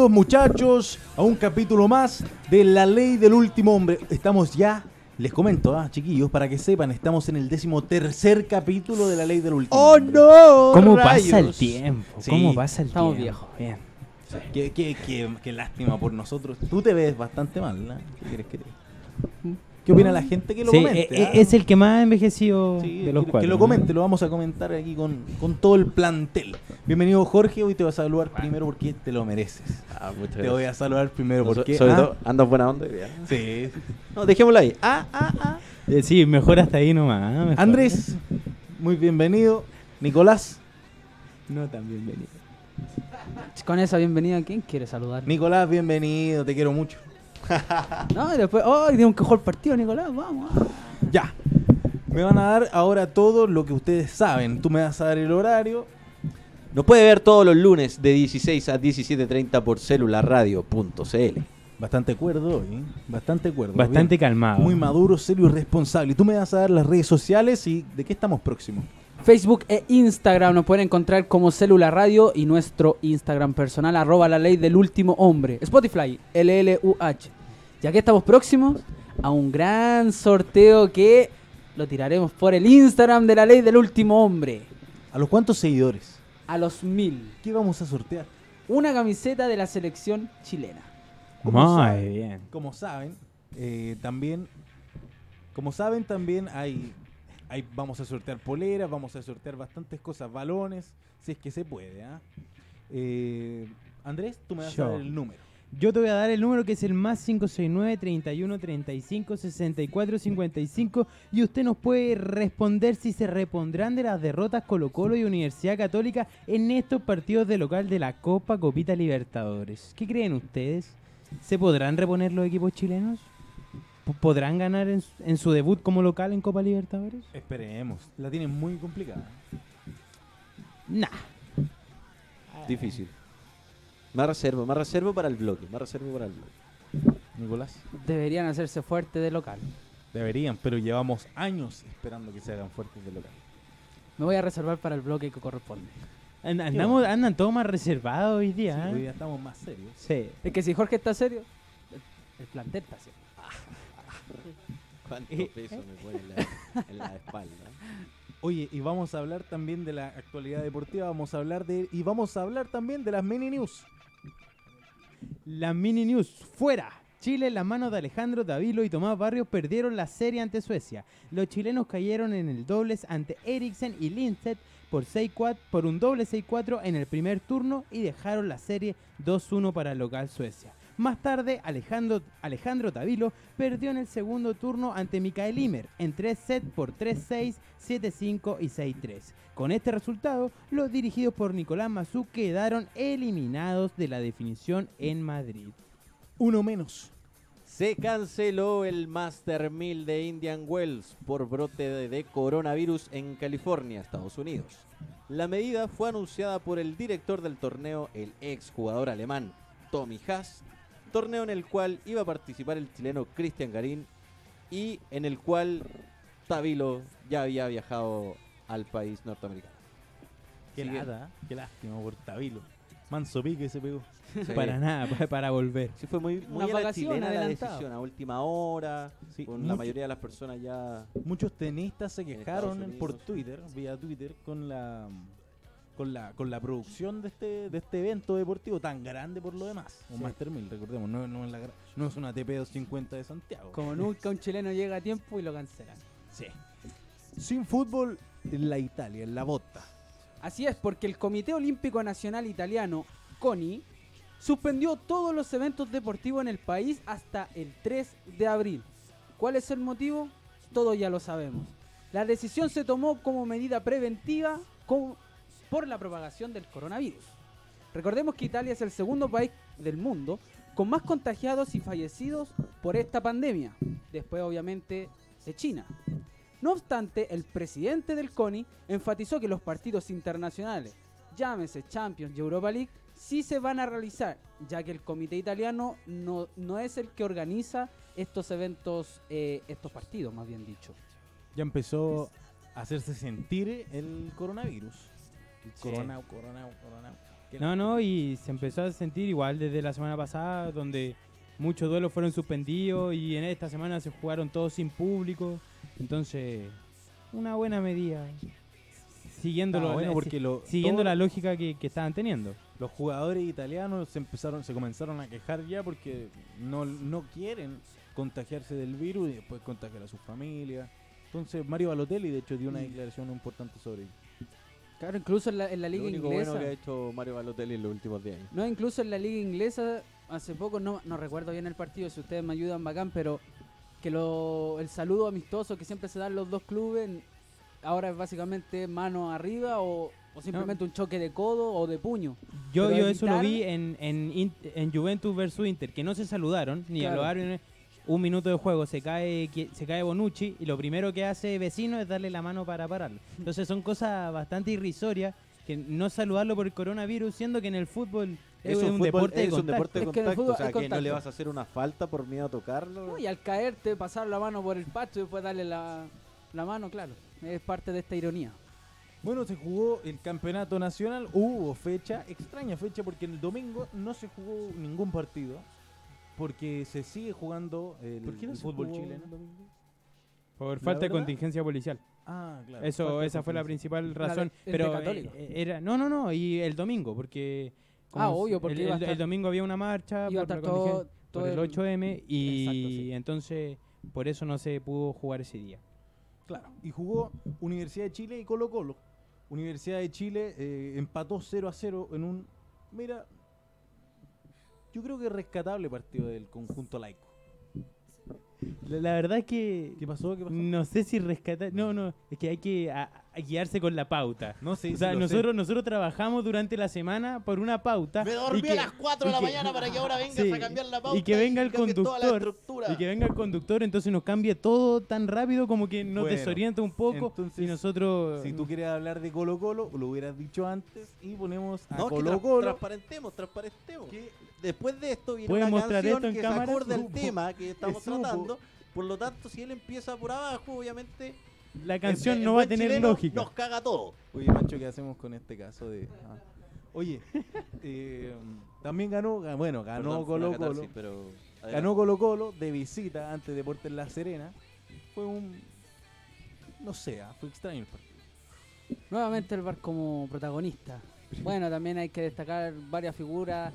Bienvenidos muchachos a un capítulo más de La Ley del Último Hombre. Estamos ya, les comento, ah, chiquillos, para que sepan, estamos en el décimo tercer capítulo de La Ley del Último ¡Oh Hombre. no! ¿Cómo rayos! pasa el tiempo? Sí, ¿Cómo pasa el estamos tiempo? viejos. Bien. Qué, qué- qué- qué lástima por nosotros. Tú te ves bastante mal, ¿no? ¿Qué quieres que te ¿Qué opina la gente que lo Sí, comente? e- e- ah? es el que más ha envejecido Sí, de los que, cuatro. que lo comente, lo vamos a comentar aquí con, con todo el plantel. Bienvenido Jorge, hoy te vas a saludar primero porque te lo mereces. Ah, muchas Te voy a saludar primero No, porque... sobre ah, todo, andas buena onda hoy día. Sí. No, dejémoslo ahí. Ah, ah, ah. Eh, sí, mejor hasta ahí nomás. ¿ah? Mejor. Andrés, muy bienvenido. Nicolás, No tan bienvenido. Con esa bienvenida, ¿quién quiere saludar? Nicolás, bienvenido, te quiero mucho. No, y después, ¡ay! dio un cajón el partido, Nicolás, vamos. Ya. Me van a dar ahora todo lo que ustedes saben. Tú me vas a dar el horario. Nos puede ver todos los lunes de 16 a 17.30 por celularradio.cl. Bastante cuerdo hoy, ¿eh? Bastante cuerdo. Bastante Bien. calmado. Muy maduro, serio y responsable. Y tú me vas a dar las redes sociales y de qué estamos próximos. Facebook e Instagram nos pueden encontrar como Célula Radio y nuestro Instagram personal, arroba la ley del último hombre. Spotify, LLUH. Ya que estamos próximos a un gran sorteo que lo tiraremos por el Instagram de la ley del último hombre. ¿A los cuántos seguidores? A los mil. ¿Qué vamos a sortear? Una camiseta de la selección chilena. Como Muy saben, bien. Como saben, eh, también, como saben, también hay, hay, vamos a sortear poleras, vamos a sortear bastantes cosas, balones, si es que se puede. ¿ah? Eh, Andrés, tú me vas a dar el número. Yo te voy a dar el número que es el más 569 31 35 64 55 y usted nos puede responder si se repondrán de las derrotas Colo Colo y Universidad Católica en estos partidos de local de la Copa Copita Libertadores. ¿Qué creen ustedes? ¿Se podrán reponer los equipos chilenos? ¿P- ¿Podrán ganar en, su- en su debut como local en Copa Libertadores? Esperemos, la tienen muy complicada. Nah. Difícil. Más reservo, más reservo para el bloque. Más reservo para el bloque. Nicolás. Deberían hacerse fuerte de local. Deberían, pero llevamos años esperando que se hagan fuertes de local. Me voy a reservar para el bloque que corresponde. And- andamos, andan todos más reservados hoy día. Sí, ¿eh? hoy día estamos más serios. Sí. Es que si Jorge está serio, el, el plantel está serio. ¿Cuánto peso me pone en la, en la espalda? Oye, y vamos a hablar también de la actualidad deportiva, vamos a hablar de y vamos a hablar también de las mini news. La mini news fuera. Chile en las manos de Alejandro Davilo y Tomás Barrios perdieron la serie ante Suecia. Los chilenos cayeron en el dobles ante Eriksen y Lindstedt por, 6-4 por un doble 6-4 en el primer turno y dejaron la serie 2-1 para el local Suecia. Más tarde, Alejandro, Alejandro Tavilo perdió en el segundo turno ante Mikael Imer en 3 sets por 3-6, 7-5 y 6-3. Con este resultado, los dirigidos por Nicolás Mazú quedaron eliminados de la definición en Madrid. Uno menos. Se canceló el Master 1000 de Indian Wells por brote de, de coronavirus en California, Estados Unidos. La medida fue anunciada por el director del torneo, el ex jugador alemán Tommy Haas, torneo en el cual iba a participar el chileno Cristian Garín y en el cual Tavilo ya había viajado al país norteamericano. Qué lata, ¿eh? qué lástima por Tabilo. Manso pique se pegó. Sí. Para nada, pa- para volver. Sí, fue muy, muy Una a la chilena la decisión, a última hora, Sí, con la mayoría de las personas ya Muchos tenistas se quejaron por. Twitter, vía Twitter, con la con la con la producción de este de este evento deportivo tan grande por lo demás. Un Sí. Master 1000, recordemos, no, no es la no es una TP 250 de Santiago. Como nunca un chileno llega a tiempo y lo cancelan. Sí. Sin fútbol en la Italia, en la botta. Así es, porque el Comité Olímpico Nacional Italiano, CONI, suspendió todos los eventos deportivos en el país hasta el 3 de abril. ¿Cuál es el motivo? Todos ya lo sabemos. La decisión se tomó como medida preventiva con- por la propagación del coronavirus. Recordemos que Italia es el segundo país del mundo con más contagiados y fallecidos por esta pandemia, después obviamente de China. No obstante, el presidente del CONI enfatizó que los partidos internacionales, llámese Champions y Europa League, sí se van a realizar, ya que el comité italiano no, no es el que organiza estos eventos, eh, estos partidos, más bien dicho. Ya empezó a hacerse sentir el coronavirus. Corona, corona, corona. No, no, y se empezó a sentir igual desde la semana pasada, donde muchos duelos fueron suspendidos y en esta semana se jugaron todos sin público. Entonces, una buena medida. Siguiendo, Ah, lo- bueno, la- porque lo- siguiendo todo- la lógica que, que estaban teniendo. Los jugadores italianos se empezaron, se comenzaron a quejar ya porque no, no quieren contagiarse del virus y después contagiar a su familia. Entonces Mario Balotelli de hecho dio una declaración importante sobre ello. Claro, incluso en la, en la Lo liga único inglesa. bueno que ha hecho Mario Balotelli en los últimos 10 años. No, incluso en la liga inglesa, hace poco, no, no recuerdo bien el partido, si ustedes me ayudan, bacán, pero que lo, el saludo amistoso que siempre se dan los dos clubes, ahora es básicamente mano arriba o, o simplemente un choque de codo o de puño. Yo, Pero yo eso lo vi en, en, en Juventus versus Inter, que no se saludaron, ni Claro. hablaron. Un minuto de juego, se cae, se cae Bonucci y lo primero que hace vecino es darle la mano para pararlo. Entonces son cosas bastante irrisorias que no saludarlo por el coronavirus, siendo que en el fútbol es, un un, fútbol- deporte de es un deporte de Es que contacto, fútbol o sea, que no le vas a hacer una falta por miedo a tocarlo. No, y al caerte, pasar la mano por el pasto y después darle la, la mano, claro. Es parte de esta ironía. Bueno, se jugó el campeonato nacional, hubo fecha, extraña fecha porque el domingo no se jugó ningún partido porque se sigue jugando el, ¿Por qué no el se fútbol jugó chileno. el domingo? Por La falta de verdad- contingencia policial. Ah, claro. Eso, falta esa fue la contingencia. principal razón. de pero Católico. eh, era no, no, no, y el domingo, porque como Ah, obvio, porque el, iba a el- estar- el domingo había una marcha Iba a por, estar la todo, contingencia- todo por el 8M y Exacto, sí. entonces por eso no se pudo jugar ese día. Claro. Y jugó Universidad de Chile y Colo Colo. Universidad de Chile eh, empató 0 a 0 en un. Mira, yo creo que rescatable partido del conjunto laico. La, la verdad es que ¿Qué pasó? ¿Qué pasó? no sé si rescatar, no, no, es que hay que a- a guiarse con la pauta. No sé. O sea, nosotros, nosotros trabajamos durante la semana por una pauta. Me y dormí que- a las 4 de la que- mañana para que ahora vengas Sí, a cambiar la pauta y que venga el conductor, estructura. Y que venga el conductor, entonces nos cambie todo tan rápido como que nos Bueno, desorienta un poco entonces, y nosotros... Si tú quieres hablar de Colo Colo, lo hubieras dicho antes y ponemos a No, que Colo tra- Colo. transparentemos, transparentemos. que Después de esto viene ¿Puede una mostrar canción esto en que cámara? se acorda el tema que estamos tratando. Por lo tanto, si él empieza por abajo, obviamente La canción el- el no va a tener lógica. Nos caga todo. Oye, Mancho, ¿qué hacemos con este caso de.? ah. Oye, eh, también ganó, ga- bueno, ganó Perdón, Colo Colo. catarsis, pero adelante. Ganó Colo Colo de visita ante Deportes La Serena. Fue un. No sé, ah, fue extraño el partido. Nuevamente el bar como protagonista. Bueno, también hay que destacar varias figuras,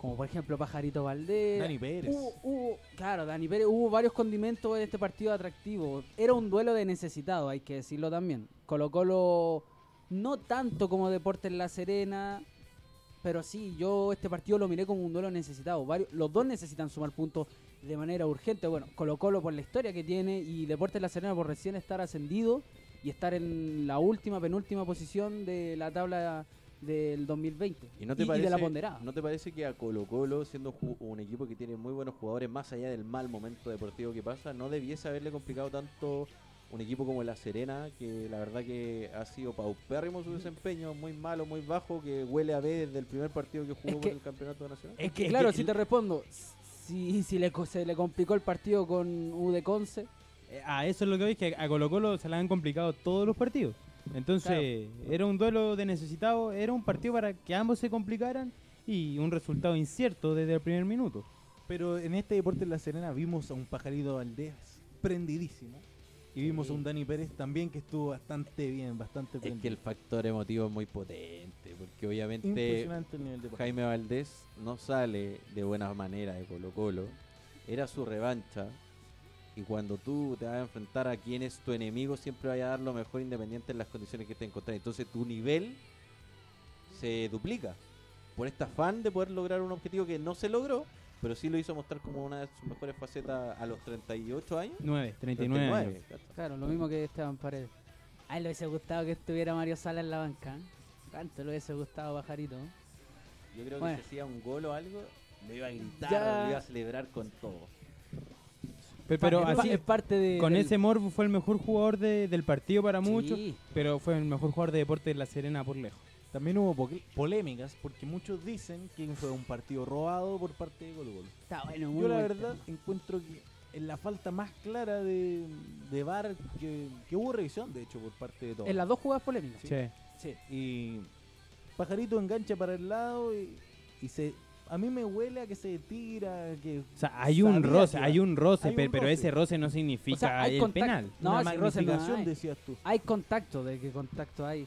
como por ejemplo Pajarito Valdés. Dani Pérez. Hubo, hubo- claro, Dani Pérez, hubo varios condimentos en este partido atractivo. Era un duelo de necesitado, hay que decirlo también. Colo Colo no tanto como Deportes La Serena, pero sí, yo este partido lo miré como un duelo necesitado. Varios, los dos necesitan sumar puntos de manera urgente. Bueno, Colo Colo por la historia que tiene y Deportes La Serena por recién estar ascendido y estar en la última, penúltima posición de la tabla del 2020 ¿Y no te y parece, de la ponderada. ¿no te parece que a Colo Colo, siendo un equipo que tiene muy buenos jugadores, más allá del mal momento deportivo que pasa, no debiese haberle complicado tanto un equipo como La Serena, que la verdad que ha sido paupérrimo su desempeño, muy malo, muy bajo, que huele a B desde el primer partido que jugó Es por que- el campeonato nacional? Es que, claro, es que si te respondo, si, si le, co- se le complicó el partido con U de Conce, Eh, A eso es lo que veis, que a Colo Colo se le han complicado todos los partidos. Entonces, era un duelo de necesitado, era un partido para que ambos se complicaran y un resultado incierto desde el primer minuto. Pero en este Deportes La Serena vimos a un Pajarito Valdés prendidísimo. Y vimos a un Dani Pérez también que estuvo bastante bien, bastante Es que el factor emotivo es muy potente, porque obviamente el nivel de. Jaime Valdés no sale de buena manera de Colo Colo. Era su revancha. Y cuando tú te vas a enfrentar a quien es tu enemigo, siempre vaya a dar lo mejor independiente en las condiciones que te encontrás. Entonces tu nivel se duplica. Por este afán de poder lograr un objetivo que no se logró, pero sí lo hizo mostrar como una de sus mejores facetas a los 38 años. 9, 39 años. 39, ¿cachai? claro, lo mismo que Esteban Paredes. A él le hubiese gustado que estuviera Mario Sala en la banca. ¿eh? ¿Cuánto le hubiese gustado Pajarito? Yo creo que si hacía un gol o algo, lo iba a gritar, Ya. lo iba a celebrar con todo. Pe- Pero así, es parte de. con del- ese morbo fue el mejor jugador de- del partido para muchos, pero fue el mejor jugador de deporte de La Serena por lejos. También hubo po- polémicas porque muchos dicen que fue un partido robado por parte de Colo Colo. Está bueno, muy Yo la verdad tema. encuentro que en la falta más clara de, de VAR que, que hubo revisión, de hecho, por parte de todos. En las dos jugadas polémicas. Sí. Sí, y Pajarito engancha para el lado y, y se a mí me huele a que se tira, que O sea, hay un roce, hay un roce, hay un pe- pero roce. ese roce no significa O sea, hay el contacto. penal. No, una no magnificación hay. decías tú. Hay contacto, de que contacto hay.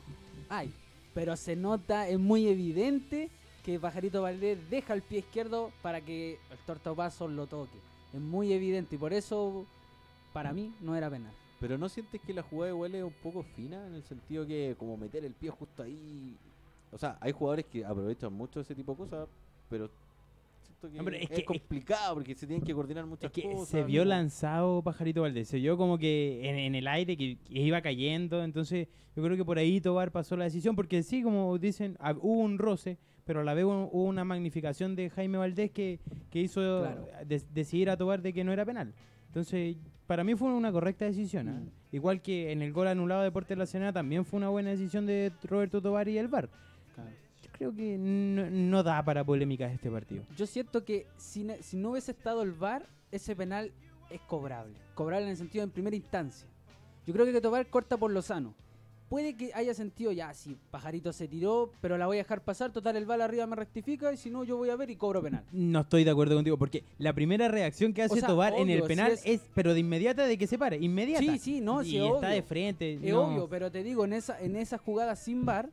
Hay. Pero se nota, es muy evidente que Pajarito Valdés deja el pie izquierdo para que el tortapaso lo toque. Es muy evidente y por eso, para mí, no era penal. Pero ¿no sientes que la jugada igual es un poco fina? En el sentido que como meter el pie justo ahí... O sea, hay jugadores que aprovechan mucho ese tipo de cosas, pero que Hombre, es es, que- complicado porque se tienen que coordinar muchas Es que cosas. se vio ¿no? lanzado Pajarito Valdés, se vio como que en, en el aire que, que iba cayendo, entonces yo creo que por ahí Tobar pasó la decisión, porque sí, como dicen, hab- hubo un roce, pero a la vez hubo una magnificación de Jaime Valdés que, que hizo Claro. decidir a Tobar de que no era penal. Entonces, para mí fue una correcta decisión. ¿ah? Mm. Igual que en el gol anulado de Deportes de la Serena también fue una buena decisión de Roberto Tobar y el VAR. Yo creo que no, no da para polémicas este partido. Yo siento que si, si no hubiese estado el VAR, ese penal es cobrable. Cobrable en el sentido en primera instancia. Yo creo que Tobar corta por lo sano. Puede que haya sentido ya, si Pajarito se tiró, pero la voy a dejar pasar, total el bal arriba me rectifica y si no yo voy a ver y cobro penal. No estoy de acuerdo contigo, porque la primera reacción que hace sea, Tobar en el penal es- es... pero de inmediata de que se pare, inmediata. Sí, sí, no, y sí, está obvio. de frente. Es no. obvio, pero te digo, en esa, en esa jugada sin VAR,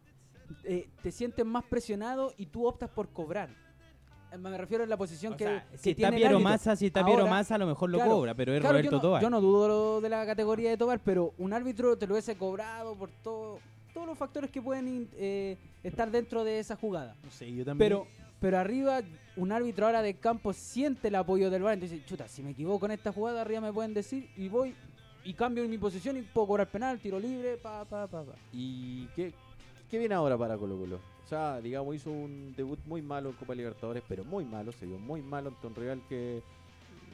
eh, te sientes más presionado y tú optas por cobrar. Eh, Me refiero en la posición O que, sea, que si está tiene Piero. Massa, si está Piero Ahora, Massa, a lo mejor lo claro, cobra, pero es Claro, Roberto yo no, Tobar. yo no dudo de la categoría de Tobar, pero un árbitro te lo hubiese cobrado por todo, todos los factores que pueden eh, estar dentro de esa jugada. No sé, yo también. Pero, pero arriba, un árbitro ahora de campo siente el apoyo del VAR. Entonces, chuta, si me equivoco en esta jugada, arriba me pueden decir y voy y cambio mi posición y puedo cobrar penal, tiro libre, pa, pa, pa, pa. ¿Y qué, qué viene ahora para Colo Colo? O sea, digamos, hizo un debut muy malo en Copa Libertadores, pero muy malo, se vio muy malo ante un rival que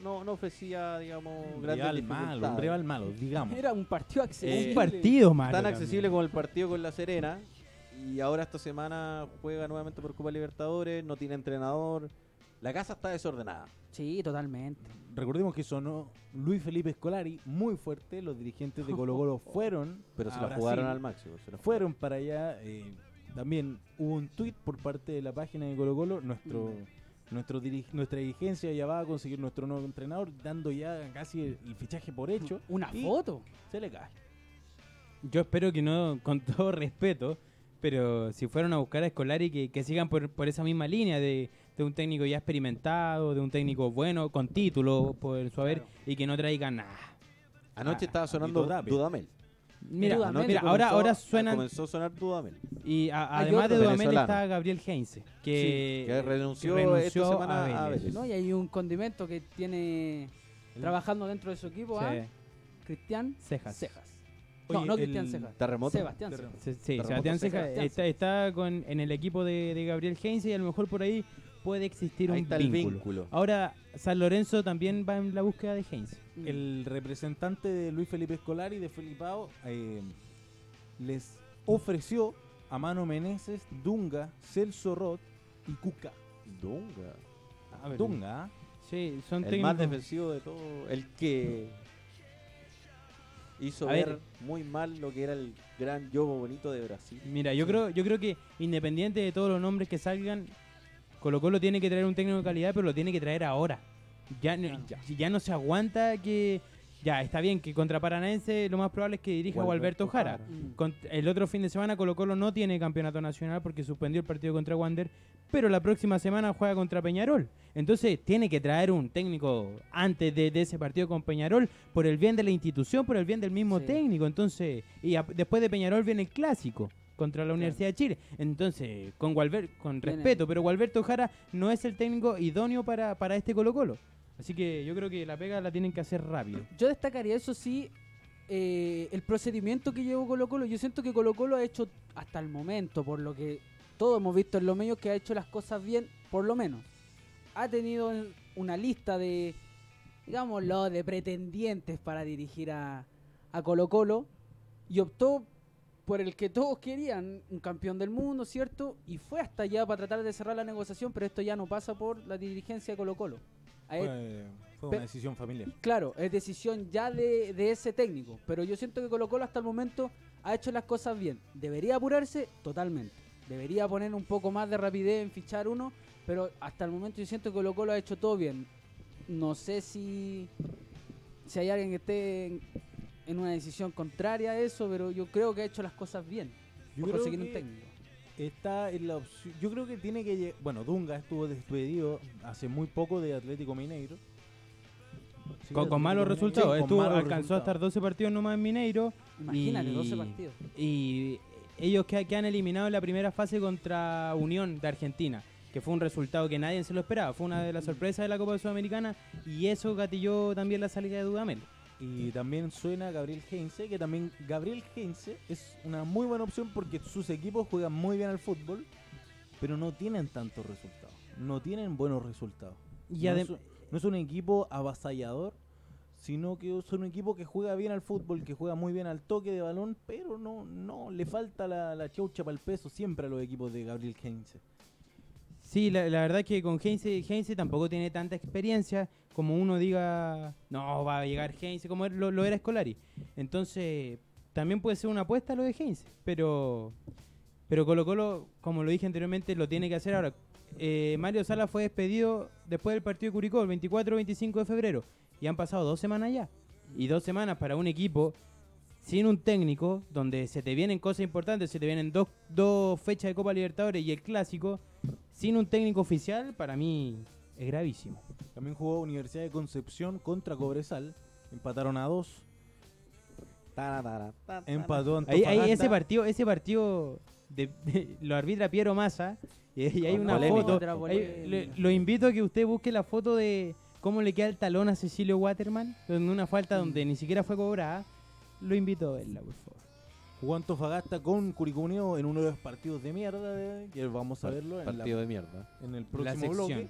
no, no ofrecía, digamos, un grandes rival malo, un rival malo, digamos. Era un partido accesible. un partido malo. Tan también. accesible como el partido con La Serena. Y ahora esta semana juega nuevamente por Copa Libertadores, no tiene entrenador. La casa está desordenada. Sí, totalmente. Recordemos que sonó Luis Felipe Scolari muy fuerte. Los dirigentes de Colo Colo fueron. Pero se la jugaron al máximo. se la Fueron para allá. eh, también hubo un tuit por parte de la página de Colo Colo. Nuestro, nuestro diri- nuestra dirigencia ya va a conseguir nuestro nuevo entrenador, dando ya casi el, el fichaje por hecho. Una foto. Se le cae. Yo espero que no, con todo respeto, pero si fueron a buscar a Escolari, que, que sigan por, por esa misma línea de, de un técnico ya experimentado, de un técnico bueno, con título, por su haber, Claro. y que no traigan nada. Anoche Ah, estaba sonando. Dudamel. Mira, Dudamel mira, ahora, ah, suenan. Comenzó a sonar Dudamel. Y a- además de Dudamel venezolano. está Gabriel Heinze, que, que renunció renunció esta semana a a Vélez. Y hay un condimento que tiene trabajando dentro de su equipo Sí, a Cristian Cejas. Cejas. no, Oye, no Cristian Cejas. Terremoto. Sebastián. Cejas. Sí, sí, Terremoto Sebastián Cejas. Cejas está, está con, en el equipo de, de Gabriel Heinze y a lo mejor por ahí puede existir Ahí un está el vínculo. vínculo. Ahora, San Lorenzo también va en la búsqueda de Heinze. Mm. El representante de Luis Felipe Scolari de Felipao eh, les ofreció a Mano Meneses, Dunga, Celso Roth y Cuca. Dunga. A ver, Dunga, ¿ah? Sí, son El técnicos. más defensivo de todo. El que hizo A ver, ver. muy mal lo que era el gran yogo bonito de Brasil. Mira, yo creo, yo creo que independiente de todos los nombres que salgan, Colo Colo tiene que traer un técnico de calidad, pero lo tiene que traer ahora. Ya, no- ya, ya no se aguanta que. Ya, está bien que contra Paranaense lo más probable es que dirija a Gualberto Alberto Jara. Jara. Mm. Con- el otro fin de semana Colo Colo no tiene campeonato nacional porque suspendió el partido contra Wander, pero la próxima semana juega contra Peñarol. Entonces tiene que traer un técnico antes de, de ese partido con Peñarol por el bien de la institución, por el bien del mismo Sí. técnico. Entonces, y a- después de Peñarol viene el clásico contra la Universidad de Chile. Entonces, con Gualber- con respeto, pero Gualberto Jara no es el técnico idóneo para, para este Colo Colo. Así que yo creo que la pega la tienen que hacer rápido. Yo destacaría, eso sí, eh, el procedimiento que llevó Colo Colo. Yo siento que Colo Colo ha hecho hasta el momento, por lo que todos hemos visto en los medios, que ha hecho las cosas bien, por lo menos. Ha tenido una lista de, digámoslo, de pretendientes para dirigir a, a Colo Colo y optó por el que todos querían, un campeón del mundo, ¿cierto? Y fue hasta allá para tratar de cerrar la negociación, pero esto ya no pasa por la dirigencia de Colo Colo. Él- Fue, una decisión familiar. Claro, es decisión ya de, de ese técnico. Pero yo siento que Colo Colo hasta el momento ha hecho las cosas bien. ¿Debería apurarse? Totalmente. debería poner un poco más de rapidez en fichar uno, pero hasta el momento yo siento que Colo Colo ha hecho todo bien. No sé si, si hay alguien que esté en, una decisión contraria a eso, pero yo creo que ha hecho las cosas bien. Yo por creo conseguir un técnico. Está en la opción. Yo creo que tiene que. Bueno, Dunga estuvo despedido hace muy poco de Atlético Mineiro. Sí, Con, malos resultados. Sí, con Estuvo, malos alcanzó a estar resultados. 12 partidos nomás en Mineiro. Imagínate, y- 12 partidos. Y ellos que, que han eliminado en la primera fase contra Unión de Argentina, que fue un resultado que nadie se lo esperaba. Fue una de las sorpresas de la Copa Sudamericana y eso gatilló también la salida de Dudamel. Y también suena Gabriel Heinze, que también Gabriel Heinze es una muy buena opción porque sus equipos juegan muy bien al fútbol, pero no tienen tantos resultados. No tienen buenos resultados. Y no, es, no es un equipo avasallador, sino que es un equipo que juega bien al fútbol, que juega muy bien al toque de balón, pero no, no le falta la, la chaucha para el peso siempre a los equipos de Gabriel Heinze. Sí, la, la verdad que con Heinze, Heinze tampoco tiene tanta experiencia como uno diga, no, va a llegar Heinze, como lo, lo era Scolari. Entonces, también puede ser una apuesta lo de Heinze, pero, pero Colo Colo, como lo dije anteriormente, lo tiene que hacer ahora. Eh, Mario Sala fue despedido después del partido de Curicó, el 24-25 de febrero, y han pasado dos semanas ya. Y dos semanas para un equipo sin un técnico, donde se te vienen cosas importantes, se te vienen dos, dos fechas de Copa Libertadores y el clásico, sin un técnico oficial, para mí es gravísimo. También jugó Universidad de Concepción contra Cobresal, empataron a dos, empató Ahí, ahí ese partido, ese partido de, de- lo arbitra Piero Massa y, y hay una polémica. foto. Le- lo invito a que usted busque la foto de cómo le queda el talón a Cecilio Waterman, en una falta donde ni siquiera fue cobrada. Lo invito a verla, por favor. Jugó Antofagasta con Curicó Unido en uno de los partidos de mierda, que vamos a verlo en, la- Partido de mierda. en el próximo bloque.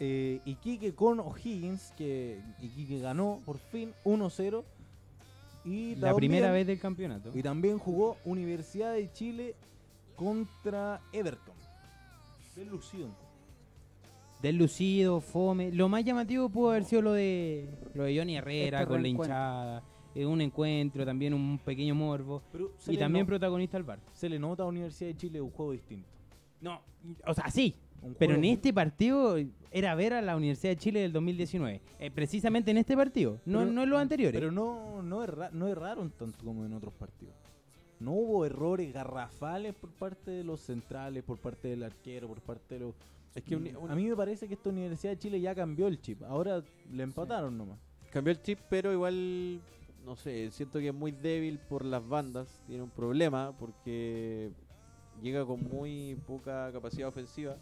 Eh, Iquique con O'Higgins, que Iquique ganó por fin 1-0. Y La primera también- vez del campeonato. Y también jugó Universidad de Chile contra Everton. Delusión. Deslucido, fome. Lo más llamativo pudo haber sido lo de lo de Johnny Herrera Este con la hinchada. Eh, un encuentro, también un pequeño morbo. Pero Y también no- protagonista al bar. se le nota a Universidad de Chile un juego distinto. No, o sea, sí. Pero en este partido era ver a la Universidad de Chile del 2019. Eh, precisamente en este partido, no, Pero- no en los anteriores. Pero no, no, erra- no erraron tanto como en otros partidos. No hubo errores garrafales por parte de los centrales, por parte del arquero, por parte de los... Es que uni- A mí me parece que esta Universidad de Chile ya cambió el chip. Ahora le empataron nomás. Cambió el chip, pero igual, no sé, siento que es muy débil por las bandas. Tiene un problema porque llega con muy poca capacidad ofensiva.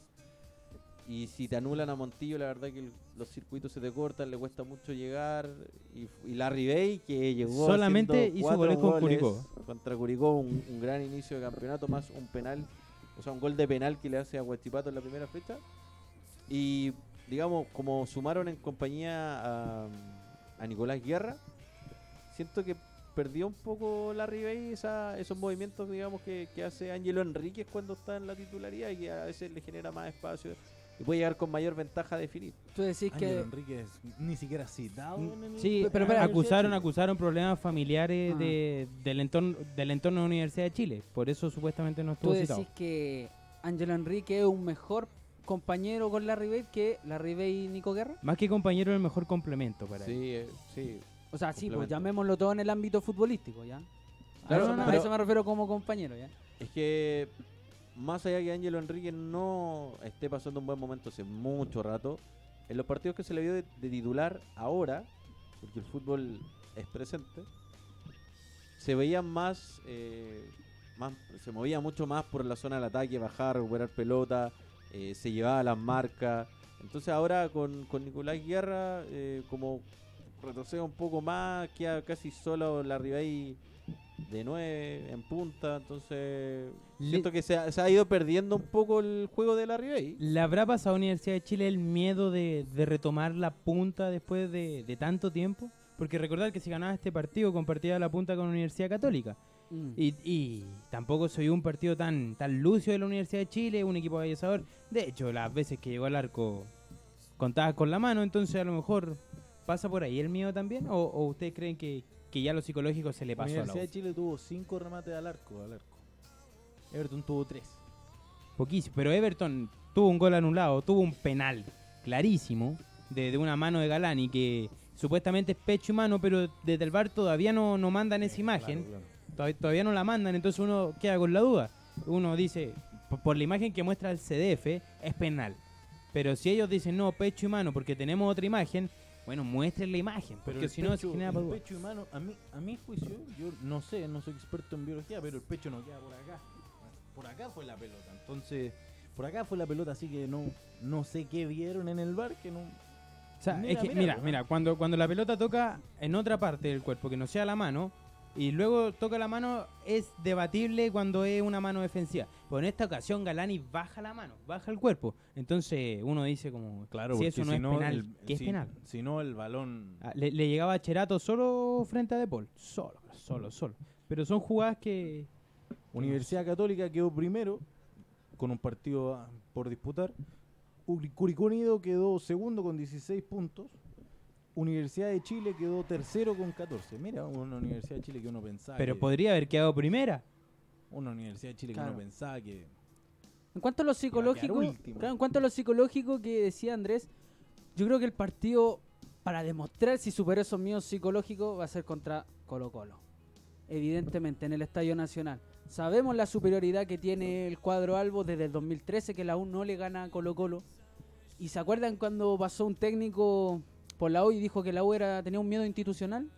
Y si te anulan a Montillo, la verdad que el- los circuitos se te cortan, le cuesta mucho llegar. Y, y Larry Bay, que llegó Solamente hizo goles con Curicó. Contra Curicó, un, un gran inicio de campeonato, más un penal, o sea, un gol de penal que le hace a Huachipato en la primera fecha. Y, digamos, como sumaron en compañía a, a Nicolás Guerra, siento que perdió un poco Larry Bay esa, esos movimientos, digamos, que, que hace Ángelo Enríquez cuando está en la titularidad y que a veces le genera más espacio y puede llegar con mayor ventaja a definir. Tú decís Ángel que Enríquez ni siquiera citado en el- Sí, pero la de acusaron, acusaron problemas familiares Ah. de, del, entorno, del entorno de la Universidad de Chile. Por eso supuestamente no tú estuvo citado. decís que Ángelo Enrique es un mejor compañero con Larry Bay que Larry Bay y Nico Guerra. Más que compañero, el mejor complemento para él. Sí, eh, sí. O sea, sí, pues llamémoslo todo en el ámbito futbolístico, ¿ya? A, eso, me- a pero- eso me refiero como compañero, ¿ya? Es que más allá que Ángelo Enrique no esté pasando un buen momento hace mucho rato, en los partidos que se le vio de, de titular ahora, porque el fútbol es presente, se veía más, eh, más, se movía mucho más por la zona del ataque, bajar, recuperar pelota, eh, se llevaba las marcas. Entonces ahora con, con Nicolás Guerra, eh, como retrocede un poco más, queda casi solo la Ribey de 9 en punta, entonces Le- siento que se ha, se ha ido perdiendo un poco el juego de la Ribey. ¿Le habrá pasado a Universidad de Chile el miedo de, de retomar la punta después de, de tanto tiempo? Porque recordar que si ganaba este partido compartía la punta con Universidad Católica. Mm. Y, y tampoco soy un partido tan, tan lucio de la Universidad de Chile, un equipo vallesador. De hecho, las veces que llegó al arco contadas con la mano, entonces a lo mejor pasa por ahí el miedo también. ¿O, o ustedes creen que, que ya lo psicológico se le pasó a la Universidad U? de Chile tuvo cinco remates al arco, al arco. Everton tuvo tres. Poquísimo. Pero Everton tuvo un gol anulado, tuvo un penal clarísimo de, de una mano de Galani que supuestamente es pecho y mano, pero desde el bar todavía no, no mandan esa imagen. Claro, claro. Todavía, no la mandan, entonces uno queda con la duda. Uno dice, por, por la imagen que muestra el CDF, es penal. Pero si ellos dicen, no, pecho y mano, porque tenemos otra imagen, bueno, muestren la imagen, porque si no se genera el pecho y mano, a mí, a mi juicio, yo no sé, no soy experto en biología, pero el pecho no queda por acá. Por acá fue la pelota. Entonces, por acá fue la pelota, así que no, no sé qué vieron en el bar que no. O sea, Mira, es que, mira, mira, mira, cuando, cuando la pelota toca en otra parte del cuerpo, que no sea la mano, y luego toca la mano, es debatible cuando es una mano defensiva. Pero en esta ocasión Galani baja la mano, baja el cuerpo. Entonces uno dice como, Claro, si eso no es penal, ¿qué es si, penal? Si no, el balón. Ah, Le, le llegaba a Cherato solo frente a De Paul. Solo, solo, solo. Pero son jugadas que... Universidad Católica quedó primero con un partido por disputar. Uri- Curicó Unido quedó segundo con 16 puntos. Universidad de Chile quedó tercero con 14. Mira, una Universidad de Chile que uno pensaba. Pero que, podría haber quedado primera. Una Universidad de Chile que uno pensaba que. En cuanto a lo psicológico, claro, en cuanto a lo psicológico que decía Andrés, yo creo que el partido para demostrar si superó esos miedos psicológicos va a ser contra Colo Colo. Evidentemente, en el Estadio Nacional. Sabemos la superioridad que tiene el cuadro Albo desde el 2013, que la U no le gana a Colo Colo. ¿Y se acuerdan cuando pasó un técnico por la U y dijo que la U era, tenía un miedo institucional?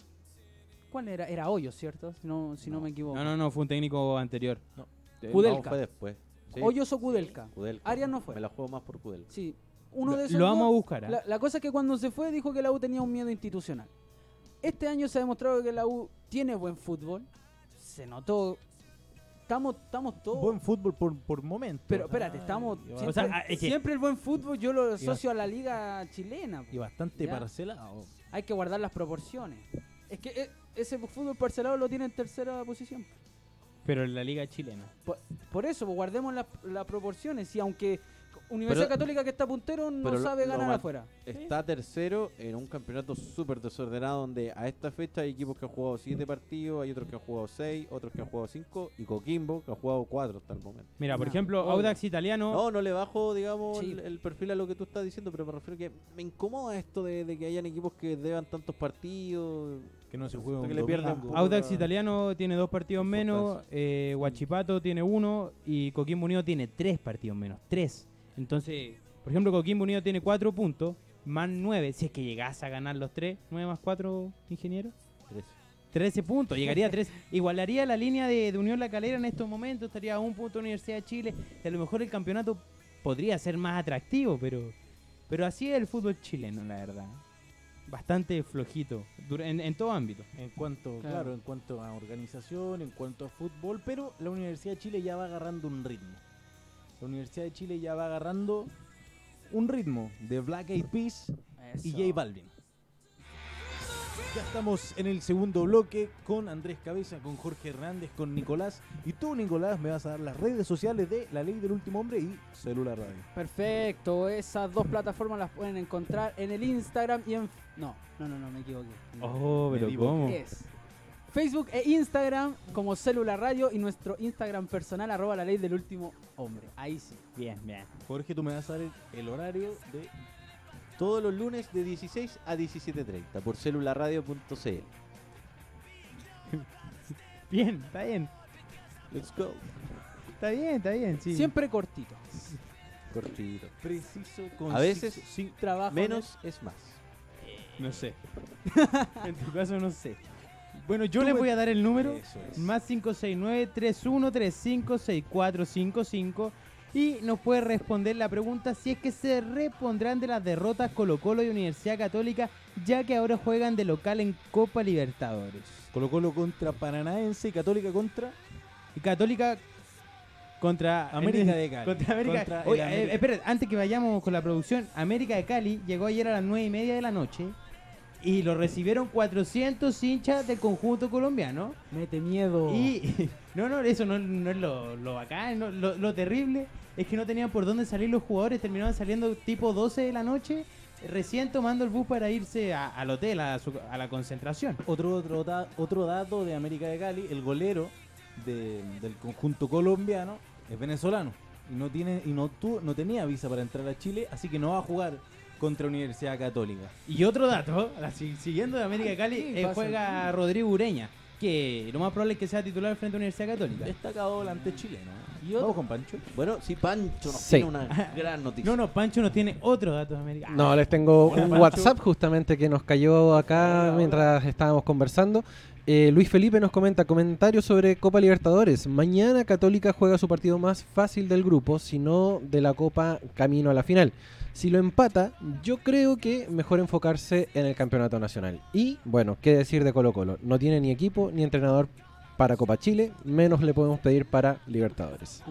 ¿Cuál era? Era Hoyos, ¿cierto? Si no, si no me equivoco. No, no, no, fue un técnico anterior. Eh, Kudelka. no, fue después. Sí. Hoyos o Kudelka. Kudelka. Arias no fue. Me la juego más por Kudelka. Sí, uno Lo- de esos lo vamos a buscar. La, la cosa es que cuando se fue dijo que la U tenía un miedo institucional. Este año se ha demostrado que la U tiene buen fútbol. Se notó. Estamos, estamos todos. Buen fútbol por, por momentos. pero espérate, ah, estamos. ba- Siempre, O sea, es que- siempre el buen fútbol yo lo asocio a la liga chilena. y bastante Ya. parcelado. Hay que guardar las proporciones. Es que eh, ese fútbol parcelado lo tiene en tercera posición. Pero en la liga chilena. Por, por eso, pues, guardemos las las proporciones. Y aunque Universidad Pero- Católica que está puntero no pero sabe lo ganar afuera. Está tercero en un campeonato súper desordenado donde a esta fecha hay equipos que han jugado 7 partidos, hay otros que han jugado 6, otros que han jugado 5 y Coquimbo que ha jugado 4 hasta el momento. Mira, por No, ejemplo, obvio. Audax Italiano. No, no le bajo, digamos, Sí. el, el perfil a lo que tú estás diciendo, pero me refiero que me incomoda esto de, de que hayan equipos que deban tantos partidos. Que no se juega Que le pierdan. Audax Italiano tiene dos partidos menos, eh, Huachipato tiene uno y Coquimbo Unido tiene tres partidos menos. Tres. Entonces, por ejemplo, Coquimbo Unido tiene cuatro puntos, más nueve. Si es que llegase a ganar los tres, nueve más cuatro, ingeniero. 13. 13 puntos, llegaría a 3. Igualaría la línea de, de Unión La Calera en estos momentos, estaría a un punto Universidad de Chile. Y a lo mejor el campeonato podría ser más atractivo, pero, pero así es el fútbol chileno, la verdad. Bastante flojito, dura- en, en todo ámbito. En cuanto, Claro. claro. en cuanto a organización, en cuanto a fútbol, pero la Universidad de Chile ya va agarrando un ritmo. La Universidad de Chile ya va agarrando un ritmo de Black Eyed Peas y. J Balvin. Ya estamos en el segundo bloque con Andrés Cabeza, con Jorge Hernández, con Nicolás. Y tú, Nicolás, me vas a dar las redes sociales de La Ley del Último Hombre y Celular Radio. Perfecto, esas dos plataformas las pueden encontrar en el Instagram y en... No, no, no, no, me equivoqué. Oh, Me pero. ¿cómo? Es Facebook e Instagram como Celular Radio y nuestro Instagram personal arroba la ley del último hombre. Ahí sí. Bien, bien. Jorge, tú me vas a dar el, el horario de Todos los lunes de 16 a 17.30 por celularradio.cl. Bien, está bien. Let's go. Está bien, está bien, sí. Siempre cortito. Cortito. preciso, A veces conciso, sin Trabajo Menos es más. No sé. en tu caso no sé. Bueno, yo les me- voy a dar el número. Es. Más 569-3135-6455 y nos puede responder la pregunta si es que se repondrán de las derrotas Colo Colo y Universidad Católica ya que ahora juegan de local en Copa Libertadores. Colo Colo contra Paranaense y Católica contra Y Católica contra América de Cali. Contra América. Contra Oye, América. eh, espera, antes que vayamos con la producción, América de Cali llegó ayer a las 9 y media de la noche y lo recibieron 400 hinchas del conjunto colombiano. Mete miedo. Y no, no, eso no, no es lo, lo bacán, no, lo, lo terrible es que no tenían por dónde salir los jugadores, terminaban saliendo tipo 12 de la noche, recién tomando el bus para irse a- al hotel, a, su- a la concentración. Otro, otro, da- otro dato de América de Cali, el golero de- del conjunto colombiano es venezolano. y no tiene y no tu- no tenía visa para entrar a Chile, así que no va a jugar contra Universidad Católica. Y otro dato, siguiendo de América de Cali, ¿Qué eh, juega Rodrigo Ureña, que lo más probable es que sea titular frente a Universidad Católica. Destacado volante chileno. Y otro- Vamos con Pancho. Bueno, sí, Pancho nos Sí. tiene una gran noticia. No, no, Pancho nos tiene otros datos de América. No, les tengo Hola, un Pancho. WhatsApp justamente que nos cayó acá mientras estábamos conversando. Eh, Luis Felipe nos comenta comentarios sobre Copa Libertadores. Mañana Católica juega su partido más fácil del grupo, sino de la Copa camino a la final. Si lo empata, yo creo que mejor enfocarse en el campeonato nacional. Y bueno, qué decir de Colo Colo. No tiene ni equipo ni entrenador para Copa Chile, menos le podemos pedir para Libertadores.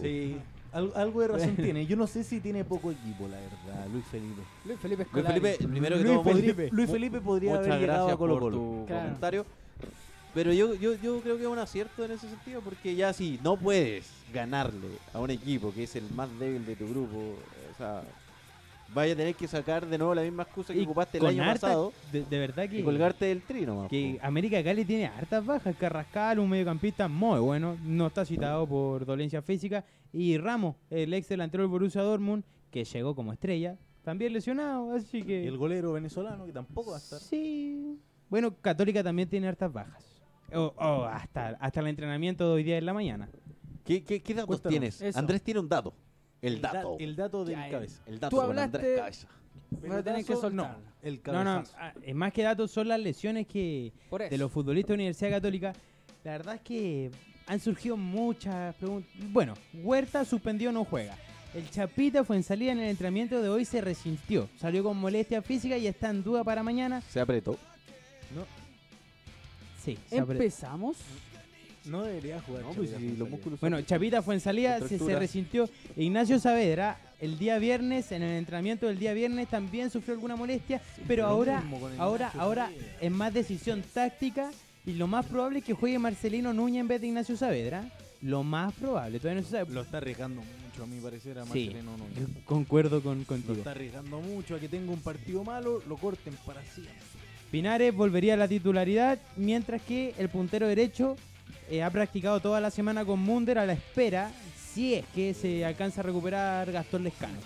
Sí, al- algo de razón tiene. Yo no sé si tiene poco equipo, la verdad, Luis Felipe. Luis Felipe Luis Escolari. Felipe, el primero que Luis todo, Felipe, Luis Felipe podría muchas haber llegado a Colo por Colo. tu Claro. comentario. Pero yo, yo, yo creo que es un acierto en ese sentido, porque ya si no puedes ganarle a un equipo que es el más débil de tu grupo, o sea, vaya a tener que sacar de nuevo la misma excusa que Y ocupaste el año harta- pasado de, de verdad que, y colgarte del trino, más, que po. América de Cali tiene hartas bajas. Carrascal, un mediocampista muy bueno, no está citado por dolencia física. Y Ramos, el ex delantero del Borussia Dortmund, que llegó como estrella, también lesionado, así Y que... el golero venezolano, que tampoco va a estar. Sí. Bueno, Católica también tiene hartas bajas. O o hasta, hasta el entrenamiento de hoy día en la mañana. ¿Qué, qué, qué datos Cuéntanos. tienes? Eso. Andrés tiene un dato. El da- dato. el dato del Ya, el- cabeza. El dato Tú con hablaste- Andrés Cabeza. Vas a tener que Pelotazo, soltar. no, el No, no, cabezazo. ah, eh, más que datos son las lesiones que Por eso. de los futbolistas de Universidad Católica. La verdad es que han surgido muchas preguntas. Bueno, Huerta suspendió, no juega. El Chapita fue en salida en el entrenamiento de hoy, se resintió. Salió con molestia física y está en duda para mañana. Se apretó. Sí, se apre- Empezamos. No debería jugar. No, pues si los músculos Bueno, Chapita fue en salida, se, resintió. Ignacio Saavedra, el día viernes, en el entrenamiento del día viernes, también sufrió alguna molestia, pero lo ahora, ahora, ahora es más decisión táctica y lo más probable es que juegue Marcelino Núñez en vez de Ignacio Saavedra. Lo más probable, todavía no se sabe. Lo está arriesgando mucho, a mi parecer, a Sí. Marcelino Núñez. Yo Concuerdo con, Lo contigo. está arriesgando mucho a que tenga un partido malo, lo corten para siempre. Pinares volvería a la titularidad, mientras que el puntero derecho eh, ha practicado toda la semana con Munder a la espera, si es que se alcanza a recuperar Gastón Lescano.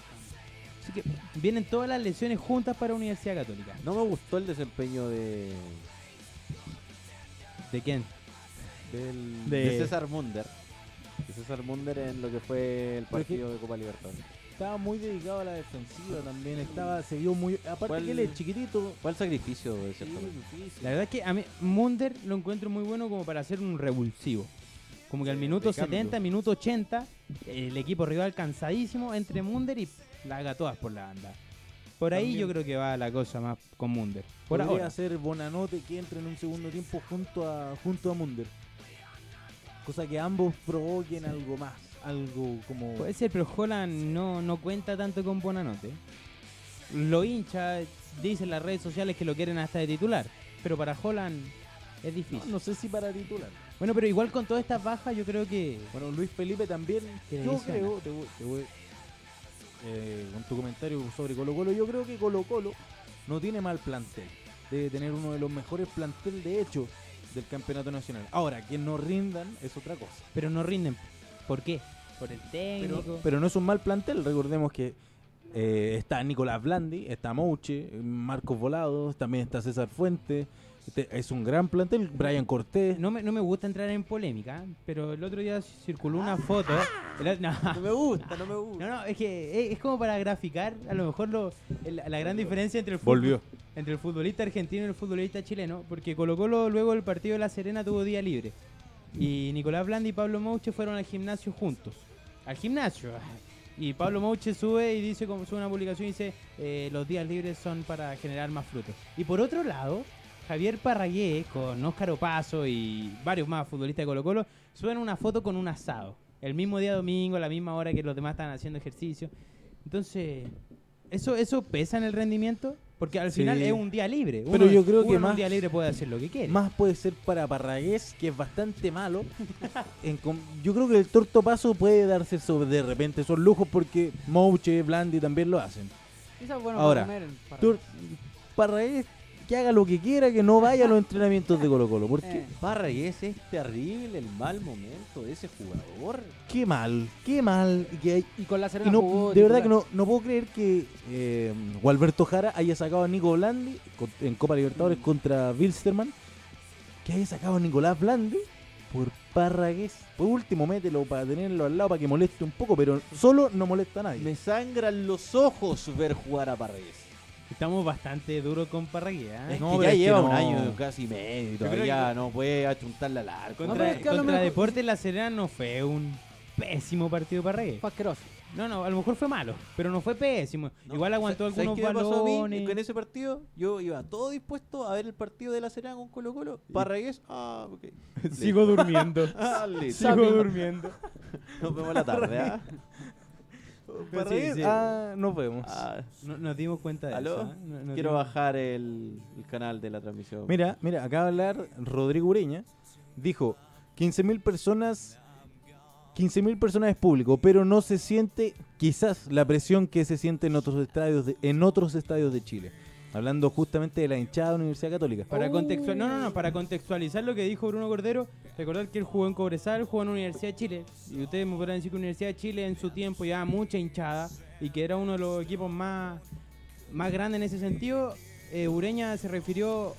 Así que vienen todas las lesiones juntas para Universidad Católica. No me gustó el desempeño de, ¿De quién? Del, De- de César Munder. De César Munder en lo que fue el que- partido de Copa Libertadores. Estaba muy dedicado a la defensiva también. Estaba, se vio muy. Aparte ¿Cuál- que él es chiquitito. El sacrificio de sí. La verdad es que a mí Munder lo encuentro muy bueno como para hacer un revulsivo. Como que al minuto de cambio. 70, minuto 80, el equipo rival cansadísimo entre Munder y la haga todas por la banda. Por ahí También. yo creo que va la cosa más con Munder. Por Podría ahora. ser Bonanote que entre en un segundo tiempo junto a junto a Munder. Cosa que ambos provoquen algo más. Algo como. Puede ser, pero Holland no, no cuenta tanto con Bonanote. Lo hincha, dicen las redes sociales que lo quieren hasta de titular. Pero para Holland es no, difícil. no sé si para titular. Bueno, pero igual con todas estas bajas yo creo que... Bueno, Luis Felipe también. Yo creo, te voy, te voy, eh, con tu comentario sobre Colo Colo, yo creo que Colo Colo no tiene mal plantel. Debe tener uno de los mejores plantel de hecho del campeonato nacional. Ahora, que no rindan es otra cosa. Pero no rinden. ¿Por qué? Por el técnico. pero no es un mal plantel, recordemos que eh, está Nicolás Blandi, está Mouche, Marcos Volados, también está César Fuente. Este es un gran plantel, Brian Cortés. No me, no me gusta entrar en polémica, pero el otro día circuló una foto. el- no, No me gusta, no me gusta. no, no, es que es, es como para graficar a lo mejor lo, el- la gran diferencia entre el, Volvió. entre el futbolista argentino y el futbolista chileno, porque Colo Colo luego del partido de La Serena tuvo día libre. Y Nicolás Blandi y Pablo Mouche fueron al gimnasio juntos. Al gimnasio. Y Pablo Mouche sube y dice, como sube una publicación y dice, eh, los días libres son para generar más frutos. Y por otro lado, Javier Parragué con Óscar Opaso y varios más futbolistas de Colo Colo suben una foto con un asado. El mismo día domingo, a la misma hora que los demás están haciendo ejercicio. Entonces, ¿eso, eso pesa en el rendimiento? Porque al Sí. final es un día libre. Pero yo creo uno que más- un día libre puede hacer lo que quiere. Más puede ser para Parragués, que es bastante malo. En com- yo creo que el Torto Paso puede darse sobre de repente esos lujos porque Mouche, Blandi también lo hacen. Bueno Ahora, para comer. para- Tur- Parragués que haga lo que quiera, que no vaya a los entrenamientos de Colo Colo. Porque Eh, Parragués es terrible el mal momento de ese jugador. qué mal, qué mal. y que hay- y con la y Serena no- jugó de verdad que no, no puedo creer que eh, Gualberto Jara haya sacado a Nico Blandi con- en Copa Libertadores Mm. contra Wilstermann. Que haya sacado a Nicolás Blandi por Parragués. Por último, mételo para tenerlo al lado para que moleste un poco, pero solo no molesta a nadie. Me sangran los ojos ver jugar a Parragués. Estamos bastante duros con Parragués. ¿eh? Es No, que ya es que lleva un no. año casi medio todavía no puede achuntarle al arco. No, Contra, pero es que contra mejor- Deportes La Serena no fue un pésimo partido para Parragués. Fue asqueroso. No, no, a lo mejor fue malo, pero no fue pésimo. No, Igual aguantó ¿sabes algunos qué me pasó a mí balones. con ese partido? Yo iba todo dispuesto a ver el partido de la Serena con Colo Colo. Parragués, ah, ok. Sigo durmiendo. Ah. Sigo durmiendo. Nos vemos la tarde, ¿ah? Parragués, sí. ah, nos vemos. Ah, No- nos dimos cuenta de ¿Aló? eso. ¿eh? No- Quiero dimos- bajar el, el canal de la transmisión. Mira, mira, acaba de hablar Rodrigo Ureña. Dijo, 15.000 personas, 15.000 personas es público, pero no se siente quizás la presión que se siente en otros estadios de, en otros estadios de Chile. Hablando justamente de la hinchada de la Universidad Católica. Para contextual, no, no, no, para contextualizar lo que dijo Bruno Cordero, recordar que él jugó en Cobresal, jugó en la Universidad de Chile, y ustedes me podrán decir que la Universidad de Chile en su tiempo llevaba mucha hinchada y que era uno de los equipos más, más grandes en ese sentido. Eh, Ureña se refirió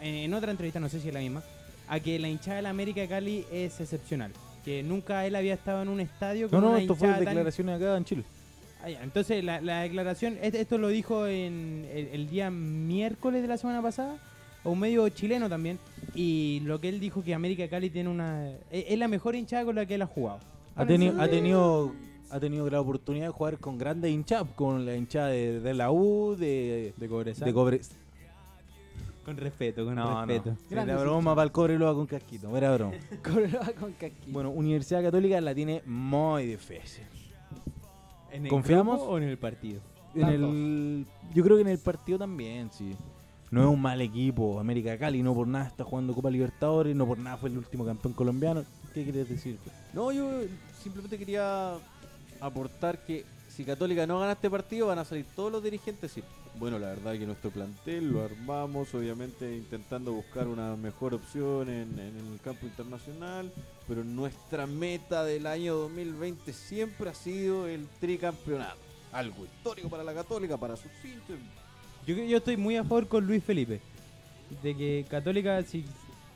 en, en otra entrevista, no sé si es la misma, a que la hinchada de la América de Cali es excepcional, que nunca él había estado en un estadio No, con no, una esto fue declaraciones acá en Chile. Ah. Entonces, la, la declaración, este- esto lo dijo en el, el día miércoles de la semana pasada, a un medio chileno también, y lo que él dijo que América Cali tiene una... Es, es la mejor hinchada con la que él ha jugado. Ha tenido, ha tenido, ha tenido la oportunidad de jugar con grandes hinchadas, con la hinchada de, de la U, de, De Cobresal. de Cobre. Con respeto, con No, respeto. no. La broma para el cobre lo hago con casquito, era broma. Cobreloa con casquillo. Bueno, Universidad Católica la tiene muy difícil. ¿En el ¿Confiamos? grupo o en el partido? En el, yo creo que en el partido también, sí. No es un mal equipo, América Cali, no por nada está jugando Copa Libertadores, no por nada fue el último campeón colombiano. ¿Qué quieres decir? No, yo simplemente quería aportar que si Católica no gana este partido van a salir todos los dirigentes y bueno, la verdad que nuestro plantel lo armamos, obviamente intentando buscar una mejor opción en, en el campo internacional, pero nuestra meta del año 2020 siempre ha sido el tricampeonato. Algo histórico para la Católica, para sus hinchas. Yo, yo estoy muy a favor con Luis Felipe, de que Católica, si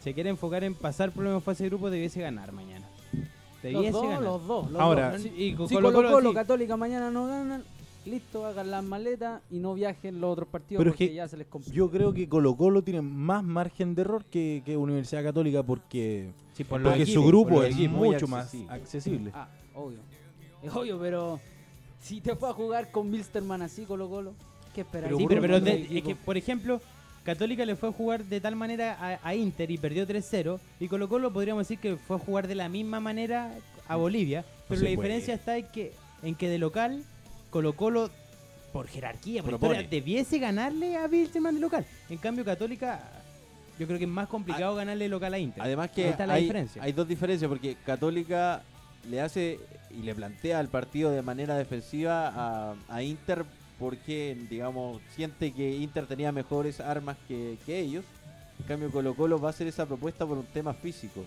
se quiere enfocar en pasar por la fase de grupo, debiese ganar mañana. Los Debiese dos, ganar. los dos. los Ahora, dos. Sí, y con Si Colo Colo Colo, Colo, sí. Católica mañana no ganan, listo, hagan las maletas y no viajen los otros partidos Pero es porque que ya se les complica. Yo creo que Colo Colo tiene más margen de error que, que Universidad Católica porque, Sí, por su grupo por es equipos. mucho más accesible. Ah, obvio. Es obvio, pero si te fue a jugar con Wilstermann así, Colo Colo, ¿qué esperas? Sí, pero, de- es que, por ejemplo, Católica le fue a jugar de tal manera a, a Inter y perdió 3-0. Y Colo Colo podríamos decir que fue a jugar de la misma manera a Bolivia. Pero la puede. diferencia está en que, en que de local, Colo Colo, por jerarquía, por Propone. historia, debiese ganarle a Wilstermann de local. En cambio, Católica, yo creo que es más complicado ganarle local a Inter. Además Ahí que está la hay, diferencia. hay dos diferencias porque Católica le hace y le plantea el partido de manera defensiva a, a Inter porque, digamos, siente que Inter tenía mejores armas que, que ellos. En cambio, Colo Colo va a hacer esa propuesta por un tema físico.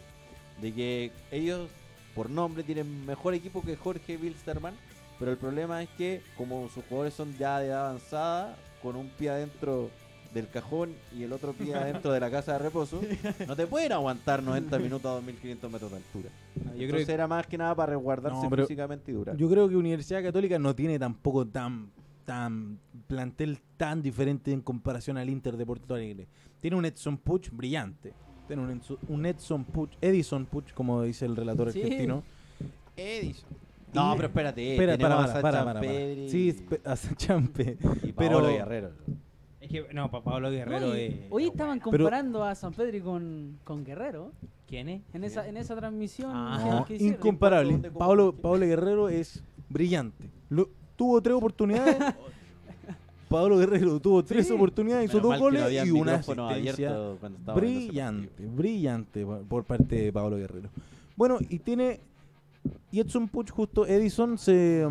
De que ellos, por nombre, tienen mejor equipo que Jorge Wilstermann. Pero el problema es que, como sus jugadores son ya de edad avanzada, con un pie adentro del cajón y el otro pie adentro de la casa de reposo, no te pueden aguantar 90 minutos a 2500 metros de altura. Ah, yo creo que era más que nada para resguardarse No, físicamente y durar. Yo creo que Universidad Católica no tiene tampoco tan tan plantel tan diferente en comparación al Inter de Porto Alegre. Tiene un Edson Puch brillante. Tiene un, Edson Puch, Edison Puch, como dice el relator Sí. argentino. Edison. No, pero espérate. Espera, para, a para, para, para, Sí, a Champe. y pero- Paolo Guerrero. es que, no, pa- Pablo Guerrero No, y es- hoy estaban Pero- comparando a San Pedro con, con Guerrero ¿Quién es? en esa, en esa transmisión Ah. que- incomparable. ¿Dónde, cómo, Pablo? Pablo Guerrero es brillante. Lo- tuvo tres oportunidades. Pablo Guerrero tuvo tres Sí. oportunidades, hizo dos goles y una asistencia. Brillante, brillante por parte de Pablo Guerrero. Bueno, y tiene. Y Edson Puch, justo Edison, se,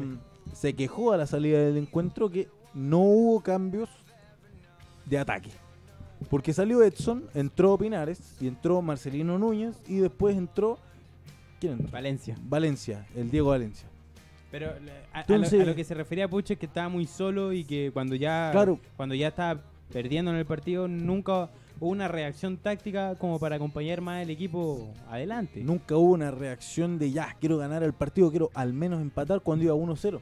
se quejó a la salida del encuentro que no hubo cambios de ataque. Porque salió Edson, entró Pinares y entró Marcelino Núñez y después entró. ¿Quién entró? Valencia. Valencia, el Diego Valencia. Pero a- a, lo, a lo que se refería Pucho es que estaba muy solo y que cuando ya Claro. cuando ya estaba perdiendo en el partido nunca hubo una reacción táctica como para acompañar más el equipo adelante. Nunca hubo una reacción de ya, quiero ganar el partido, quiero al menos empatar cuando iba 1-0.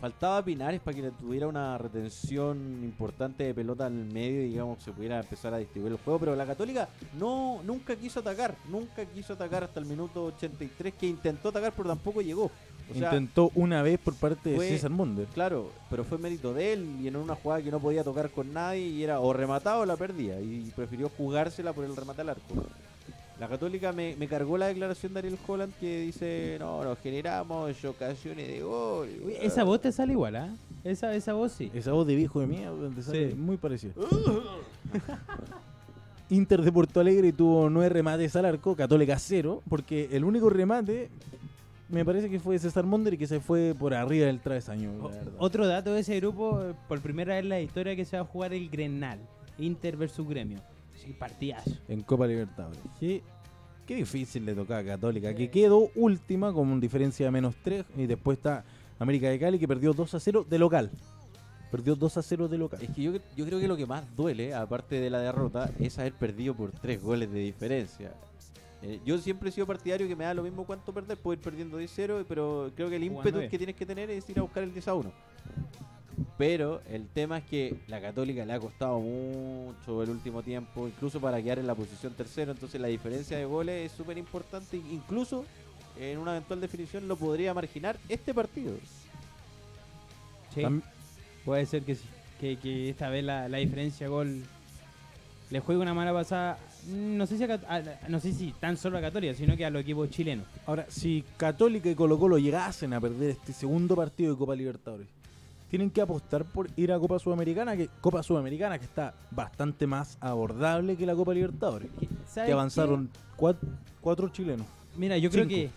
Faltaba Pinares para que tuviera una retención importante de pelota en el medio y digamos se pudiera empezar a distribuir el juego, pero la Católica no nunca quiso atacar, nunca quiso atacar hasta el minuto 83 que intentó atacar pero tampoco llegó. O sea, Intentó una vez por parte de César Munder. claro, pero fue mérito de él y en una jugada que no podía tocar con nadie y era o rematado o la perdía y prefirió jugársela por el remate al arco. La Católica me, me cargó la declaración de Ariel Holland que dice, no, nos generamos ocasiones de gol. Uy, esa voz te sale igual, ¿ah? Esa, esa voz sí. Esa voz de viejo de mierda, te sale Sí. muy parecida. Inter de Porto Alegre tuvo nueve remates al arco, Católica cero, porque el único remate me parece que fue de César Munder y que se fue por arriba del travesaño. O-. Otro dato de ese grupo, eh, por primera vez en la historia que se va a jugar el Grenal, Inter versus Gremio. Sí, partidazo. en Copa Libertadores. Qué, qué difícil le tocaba a Católica, que quedó última con diferencia de menos 3 y después está América de Cali que perdió 2 a 0 de local. Perdió 2 a 0 de local. Es que yo, yo creo que lo que más duele, aparte de la derrota, es haber perdido por tres goles de diferencia. Eh, yo siempre he sido partidario que me da lo mismo cuánto perder, puedo ir perdiendo 10-0, pero creo que el ímpetu que tienes que tener es ir a buscar el 10 a 1. Pero el tema es que la Católica le ha costado mucho el último tiempo, incluso para quedar en la posición tercero, entonces la diferencia de goles es súper importante, incluso en una eventual definición lo podría marginar este partido. Sí, puede ser que sí. Que, que esta vez la, la diferencia de gol le juegue una mala pasada. No sé si a Cat- a- no sé si tan solo a Católica, sino que a los equipos chilenos. Ahora, si Católica y Colo Colo llegasen a perder este segundo partido de Copa Libertadores, tienen que apostar por ir a Copa Sudamericana, que Copa Sudamericana que está bastante más abordable que la Copa Libertadores. ¿Sabes Que avanzaron cuat- cuatro chilenos. Mira, yo creo que,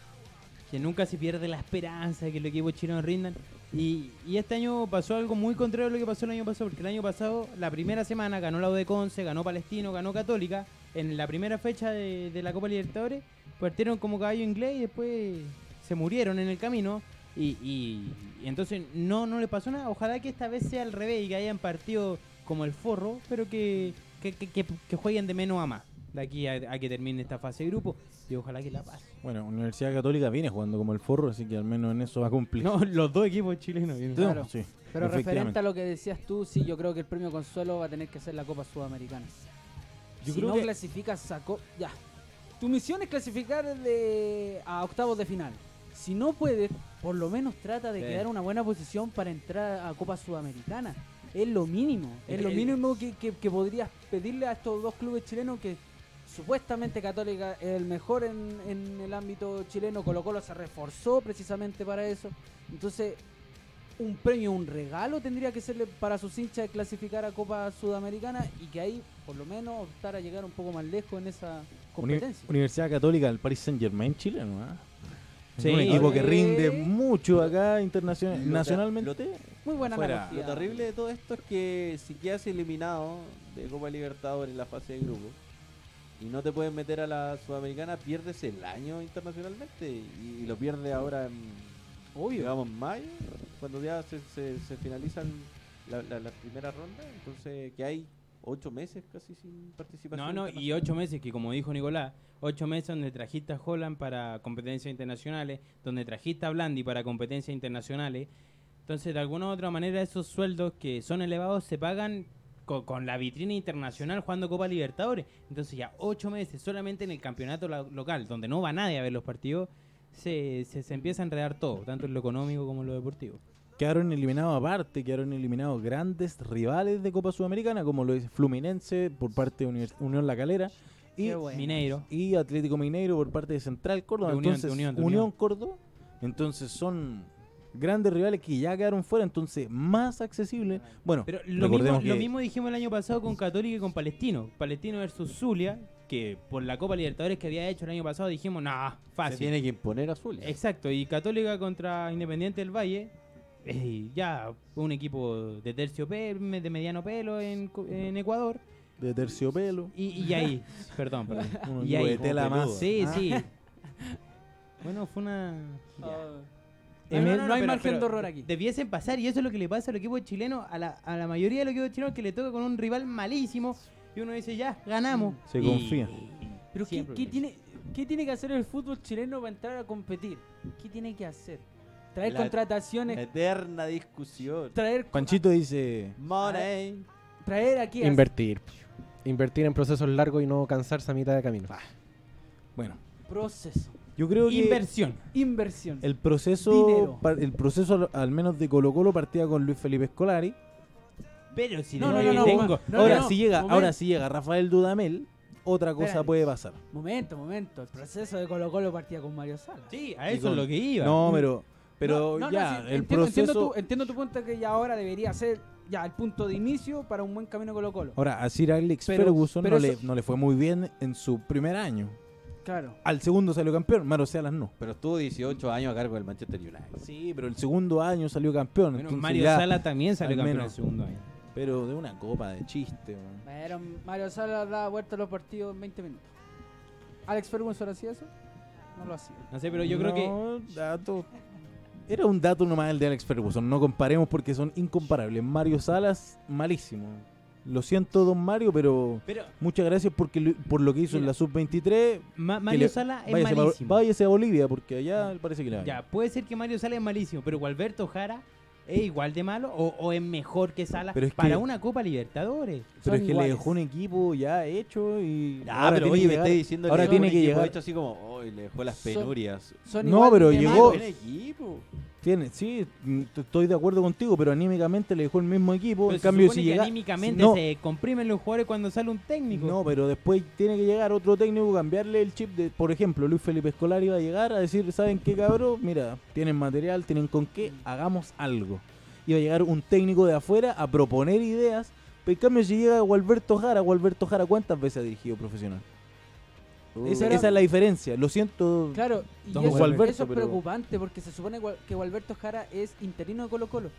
que nunca se pierde la esperanza de que los equipos chilenos rindan. Y, y este año pasó algo muy contrario a lo que pasó el año pasado, porque el año pasado, la primera semana, ganó la U de Conce, ganó Palestino, ganó Católica. En la primera fecha de, de la Copa Libertadores, partieron como caballo inglés y después se murieron en el camino. Y, y- y entonces no, no le pasó nada. Ojalá que esta vez sea al revés y que hayan partido como el forro, pero que, que, que- que- que jueguen de menos a más de aquí a, a que termine esta fase de grupo. Y ojalá que la pase. Bueno, Universidad Católica viene jugando como el forro, así que al menos en eso va a cumplir. No, los dos equipos chilenos. vienen. Claro. sí, Pero referente a lo que decías tú, sí, yo creo que el premio consuelo va a tener que ser la Copa Sudamericana. Yo si creo no que- clasificas a co- ya. Tu misión es clasificar de a octavos de final. Si no puedes, por lo menos trata de Sí. quedar en una buena posición para entrar a Copa Sudamericana. Es lo mínimo. Es El- lo mínimo que, que- que podrías pedirle a estos dos clubes chilenos que supuestamente Católica es el mejor en, en el ámbito chileno. Colo Colo se reforzó precisamente para eso. Entonces, un premio, un regalo tendría que serle para sus hinchas de clasificar a Copa Sudamericana y que ahí por lo menos optar a llegar un poco más lejos en esa Uni- competencia. Universidad Católica del Paris Saint Germain chileno, ¿ah? Sí. un equipo que rinde mucho acá internacional, Lo- nacionalmente. Muy buena fuera. Lo terrible de todo esto es que si quedas eliminado de Copa Libertadores en la fase de grupo y no te puedes meter a la Sudamericana, pierdes el año internacionalmente y, lo pierdes ahora en, Obvio. digamos, en mayo, cuando ya se, se, se finalizan la, la, la primera ronda. Entonces, que hay ocho meses casi sin participación. No, no, y ocho meses que como dijo Nicolás, ocho meses donde trajiste a Holland para competencias internacionales, donde trajiste a Blandi para competencias internacionales. Entonces, de alguna u otra manera, esos sueldos que son elevados se pagan co- con, la vitrina internacional jugando Copa Libertadores. Entonces, ya ocho meses solamente en el campeonato local, donde no va nadie a ver los partidos, se, se, se empieza a enredar todo, tanto en lo económico como en lo deportivo. Quedaron eliminados aparte, quedaron eliminados grandes rivales de Copa Sudamericana, como lo es Fluminense por parte de Univers- Unión La Calera y, bueno. Mineiro. y Atlético Mineiro por parte de Central Córdoba. De Unión, entonces, de Unión, de Unión Unión. Córdoba. Entonces son grandes rivales que ya quedaron fuera, entonces más accesible. Bueno, Pero lo mismo, lo mismo dijimos el año pasado con Católica y con Palestino. Palestino versus Zulia, que por la Copa Libertadores que había hecho el año pasado dijimos, nah, se fácil. tiene que imponer a Zulia. Exacto, y Católica contra Independiente del Valle, eh, ya un equipo de terciopelo, de mediano pelo en, Ecuador. De terciopelo. Y, y ahí, perdón, perdón. Un y ahí, de tela más. Sí, Ah. sí. Bueno, fue una. Eh, no, no hay pero- margen pero de error aquí. Debiesen pasar, y eso es lo que le pasa al equipo chileno, a la, a la mayoría de los equipos chilenos que le toca con un rival malísimo. Y uno dice, ya, ganamos. Se Y- confía. Pero ¿qué, qué tiene, ¿qué tiene que hacer el fútbol chileno para entrar a competir? ¿Qué tiene que hacer? Traer La- contrataciones, Eterna discusión. traer, Panchito dice. Money. traer aquí Invertir. Invertir en procesos largos y no cansarse a mitad de camino. Bueno, proceso, yo creo que Inversión. inversión. el proceso, Dinero. par- el proceso al- menos de Colo Colo partía con Luis Felipe Scolari. Pero si No, no, tengo- no, ahora no, si llega, momento. ahora si llega Rafael Dudamel, otra cosa Espérate. puede pasar. Momento, momento. El proceso de Colo Colo partía con Mario Sala. Sí, a eso con- es lo que iba. No, pero pero No, no, no, ya sí, el entiendo, entiendo proceso. tu, entiendo tu punto que ya ahora debería ser ya el punto de inicio para un buen camino Colo Colo. Ahora a Sir Alex Pero- Ferguson pero no, le, no le fue muy bien en su primer año. Claro. Al segundo salió campeón, Maro Salas no. Pero estuvo 18 años a cargo del Manchester United. Sí, pero el segundo año salió campeón. Bueno, Mario ya- Sala también salió al campeón menos. el segundo año. Pero de una copa de chiste. man. Pero Mario Sala da vuelta a los partidos en 20 minutos. ¿Alex Ferguson hacía eso? No lo hacía. No sé, pero yo creo que. No, dato. Era un dato nomás el de Alex Ferguson. No comparemos porque son incomparables. Mario Salas, malísimo. Lo siento, don Mario, pero Pero muchas gracias porque lo- por lo que hizo en la sub-23. Ma- que Mario le- Sala es váyase, a- malísimo. váyase a Bolivia porque allá parece que le va Ya, puede ser que Mario Sala es malísimo, pero Gualberto Jara es igual de malo o, o es mejor que Sala Pero es para que- una Copa Libertadores. Pero son es que le dejó un equipo ya hecho y. Ah, ahora pero tiene oye, que me estáis diciendo ahora que tiene un que equipo llegar. hecho así como, hoy le dejó las Son- penurias. Son No, igual pero llegó- equipo. Tiene, sí, mm, estoy de acuerdo contigo, pero anímicamente le dejó el mismo equipo. Pero en cambio, si que llega. anímicamente no, se comprimen los jugadores cuando sale un técnico. No, pero después tiene que llegar otro técnico, cambiarle el chip. de Por ejemplo, Luis Felipe Escolar iba a llegar a decir, ¿saben qué, cabrón? Mira, tienen material, tienen con qué, hagamos algo. Iba a llegar un técnico de afuera a proponer ideas. Pero en cambio, si llega Gualberto Jara, Gualberto Jara, ¿cuántas veces ha dirigido profesional? Esa, esa es la diferencia. Lo siento. Claro, y eso, Gualberto, eso es pero- preocupante porque se supone que Gualberto Jara es interino de Colo Colo.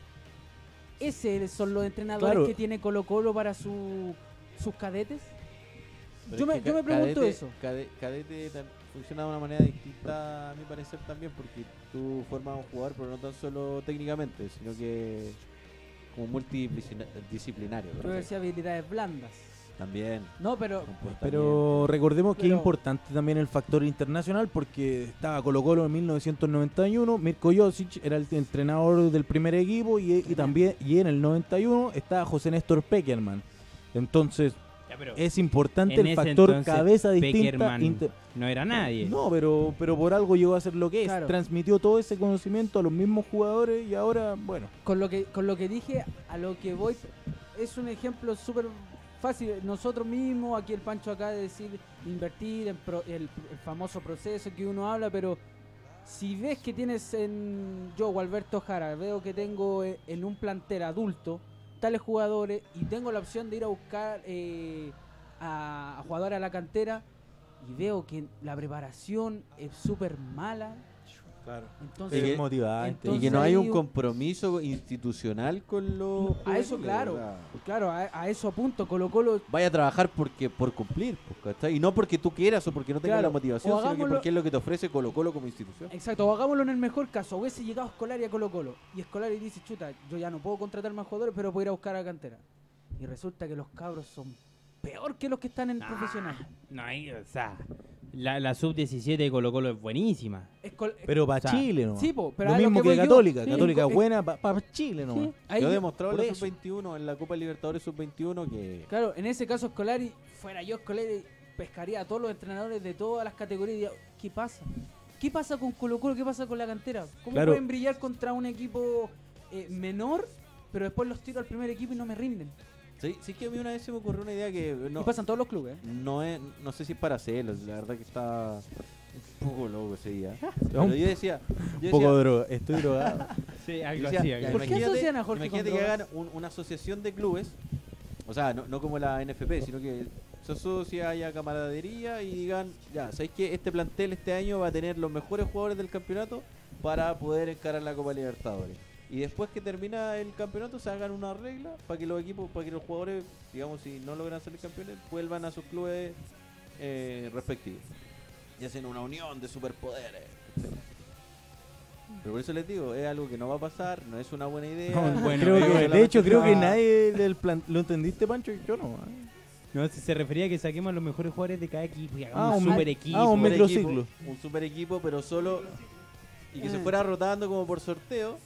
Ese son los entrenadores Claro. que tiene Colo Colo para su- sus cadetes. Yo me- yo me pregunto cadete- eso. cade- Cadete tam- funciona de una manera distinta, a mi parecer, también, porque tú formas a un jugador, pero no tan solo técnicamente, sino que como multidisciplinario. Yo decía habilidades blandas. También. No, pero. Pero recordemos que Pero- es importante también el factor internacional porque estaba Colo Colo en 1991, Mirko Josic era el entrenador del primer equipo y, y también y en el 91 estaba José Néstor Peckerman. Entonces Ya, pero es importante en el factor entonces, cabeza distinta. Inter- no era nadie. No, pero, pero por algo llegó a ser lo que es. Claro. Transmitió todo ese conocimiento a los mismos jugadores y ahora, bueno. con lo que con lo que dije, a lo que voy, es un ejemplo súper fácil. Nosotros mismos, aquí el Pancho acá de decir invertir en pro- el, famoso proceso que uno habla, pero si ves que tienes en yo, Alberto Jara, veo que tengo eh, en un plantel adulto tales jugadores y tengo la opción de ir a buscar eh, a, a jugadores a la cantera y veo que la preparación es súper mala. Claro. Entonces, Y que- motivante. y que entonces no hay un un- compromiso institucional con los. a eso, claro. Claro, a, a eso apunto. Colo Colo Vaya a trabajar porque por cumplir, pues, ¿cachai? Y no porque tú quieras o porque no tengas Claro, la motivación, sino que porque es lo que te ofrece Colo Colo como institución. Exacto, o hagámoslo en el mejor caso. Hubiese llegado Escolari a Colo Colo y Escolari dice, chuta, yo ya no puedo contratar más jugadores, pero puedo ir a buscar a la cantera. Y resulta que los cabros son peor que los que están en Ah. profesional. No hay, o sea, la, la sub-17 de Colo Colo es buenísima. Pero para O sea, Chile, ¿no? sí, po, pero lo a mismo que que, Católica. sí, Católica es- buena para Chile, ¿no? sí, ahí- Yo he demostrado en la eso. sub-21, en la Copa Libertadores sub-21, que Claro, en ese caso Escolari, fuera yo Escolari, pescaría a todos los entrenadores de todas las categorías y diría, ¿qué pasa? ¿Qué pasa con Colo Colo? ¿Qué pasa con la cantera? ¿Cómo Claro. pueden brillar contra un equipo eh, menor, pero después los tiro al primer equipo y no me rinden? Sí, sí que a mí una vez se me ocurrió una idea que no, Y pasan todos los clubes. no, es, no sé si es para hacerlo, la verdad que está un poco loco ese día. Pero yo decía, yo Un poco droga. Estoy drogado. Sí, algo decía, así. algo ¿Por qué asocian a Jorge imagínate con que hagan un- una asociación de clubes, o sea, no, no como la NFP, sino que se asocia, haya camaradería y digan, ya, ¿sabéis que este plantel este año va a tener los mejores jugadores del campeonato para poder encarar la Copa Libertadores? Y después que termina el campeonato se hagan una regla para que los equipos, para que los jugadores, digamos, si no logran salir campeones, vuelvan a sus clubes eh, respectivos. Y hacen una unión de superpoderes. Pero por eso les digo, es algo que no va a pasar, no es una buena idea. No, bueno, creo pero que- solamente de hecho, creo que nadie del plan, ¿Lo entendiste, Pancho? Yo no. ¿eh? No, se, se refería a que saquemos a los mejores jugadores de cada equipo y hagamos Ah, un un- super equipo. ah, un super microciclo. equipo, un super equipo, pero solo. Y que se Eh. fuera rotando como por sorteo.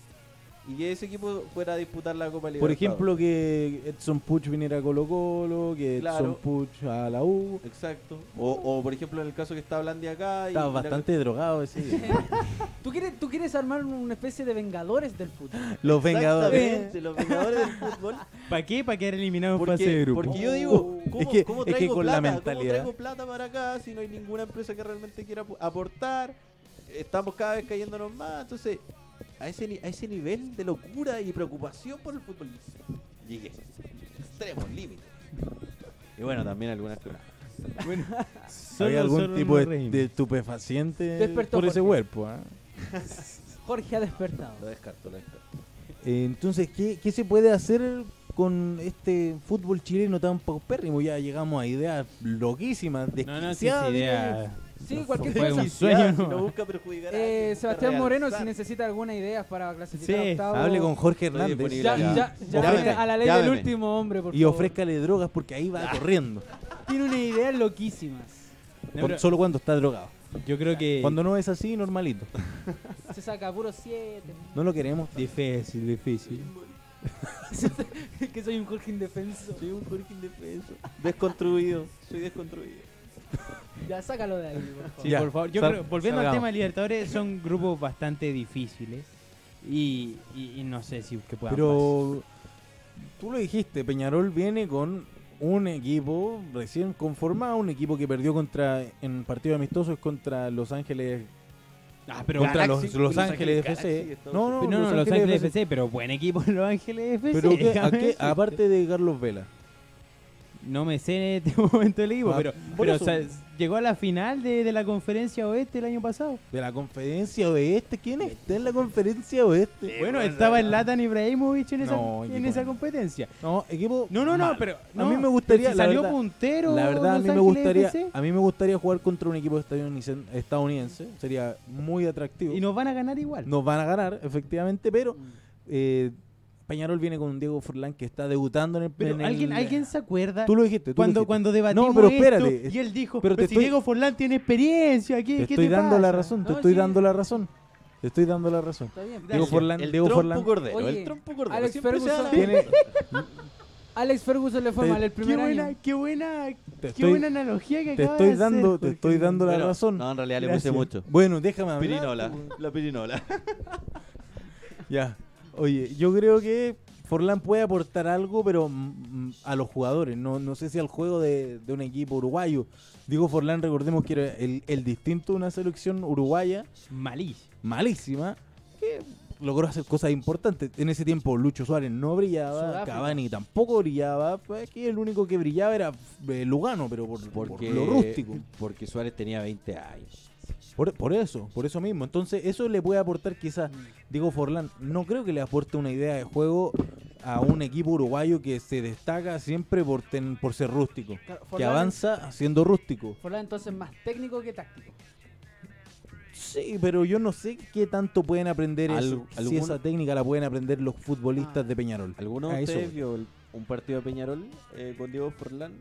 Y que ese equipo fuera a disputar la Copa Por Libertadores. ejemplo, que Edson Puch viniera a Colo Colo, que Edson. Puch a la U. Exacto. O, o, por ejemplo, en el caso que está Blandi acá. y- Estaba y la- bastante drogado ese día. ¿Tú quieres, tú quieres armar una especie de vengadores del fútbol. Los Vengadores. Exactamente, los vengadores del fútbol. ¿Para qué? Para quedar eliminados en fase de Porque, grupo. porque yo digo, ¿cómo, Es que- cómo es que traigo la plata? mentalidad- ¿Cómo traigo plata para acá si no hay ninguna empresa que realmente quiera ap- aportar? Estamos cada vez cayéndonos más. Entonces, a ese, a ese nivel de locura y preocupación por el fútbol, llegué. Extremos, límites. Y bueno, también algunas que Bueno, ¿Había solo- algún tipo de, de estupefaciente Despertó por ese cuerpo? ¿ah? Jorge ha despertado. lo descarto, lo descarto. Eh, Entonces, ¿qué, qué se puede hacer con este fútbol chileno tan paupérrimo? Ya llegamos a ideas loquísimas, No, no, desquiciadas, idea. Sí, cualquier Fue cosa. un sueño, busca perjudicar a Eh, busca Sebastián Moreno, si realzar. necesita alguna idea para clasificar Sí, octavo, Hable con Jorge Estoy Hernández disponible ya, acá. ya, ya, Llámeme, a la ley llámeme. del último hombre, por y favor. ofrézcale drogas porque ahí va corriendo. Tiene una idea loquísimas. No, Por- pero solo cuando está drogado. yo creo que. Cuando no es así, normalito. Se saca puro 7. No lo queremos. Difícil, difícil. que soy un Jorge indefenso. Soy un Jorge indefenso. Desconstruido. Soy desconstruido. Ya, sácalo de ahí, por favor. Sí, Ya, por favor. Yo sal- creo, volviendo al tema de Libertadores, son grupos bastante difíciles. Y, y- y no sé si que puedan Pero tú lo dijiste, Peñarol viene con un equipo recién conformado, un equipo que perdió contra en partido amistosos contra Los Ángeles. Ah, pero contra Galaxy- los, Los Los Ángeles Ángeles FC. No, no, No, no, Los Ángeles FC. FC, pero buen equipo Los Ángeles FC. Pero ¿qué- a aparte de Carlos Vela. No me sé en este momento el equipo, Ah, pero, pero eso. o sea, llegó a la final de, de la conferencia oeste el año pasado. De la conferencia oeste, ¿quién está en la conferencia oeste? bueno, estaba el Latan Ibrahimovic en esa, en esa competencia. No, equipo. No, no, no, pero a mí me gustaría, si la salió verdad, puntero. la verdad a mí me gustaría, a mí me gustaría jugar contra un equipo estadounidense, estadounidense. Sería muy atractivo. y nos van a ganar igual. Nos van a ganar, efectivamente, pero eh, Peñarol viene con Diego Forlán que está debutando en el. pero en el- alguien, alguien se acuerda Tú lo dijiste. tú lo cuando dijiste. cuando debatimos No, pero esto, espérate. y él dijo, pero si estoy- Diego Forlán tiene experiencia, ¿qué, Te qué estoy te dando la razón, te No, estoy sí. dando la razón. Te estoy dando la razón. Está bien. Diego. Forlán, El Diego trompo Forlán cordero. Oye, el trompo cordero. Alex Ferguson- tiene. Alex Ferguson le fue Te- mal el Qué primer buena, año. qué buena, Te qué estoy- buena analogía que Te estoy de dando, hacer, te estoy dando la Bueno, razón. No, en realidad le puse mucho. Bueno, déjame hablar. Pirinola. pues. La pirinola. Ya. Oye, yo creo que Forlán puede aportar algo, pero mm, mm, a los jugadores. No, no sé si al juego de, de un equipo uruguayo. Digo Forlán, recordemos que era el, el distinto de una selección uruguaya Malísimo. malísima que logró hacer cosas importantes. En ese tiempo Lucho Suárez no brillaba, Sudáfrica. Cavani tampoco brillaba. Pues aquí el único que brillaba era eh, Lugano, pero por, por Porque, lo rústico. Porque Suárez tenía 20 años. Por, por eso, por eso mismo. Entonces, eso le puede aportar quizás Diego Forlán. No creo que le aporte una idea de juego a un equipo uruguayo que se destaca siempre por, ten- por ser rústico. Claro, Que avanza siendo rústico. Forlán entonces más técnico que táctico. Sí, pero yo no sé qué tanto pueden aprender Al- eso. Si esa técnica la pueden aprender los futbolistas Ah. de Peñarol. ¿Alguno de ustedes voy. vio el- un partido de Peñarol eh, con Diego Forlán?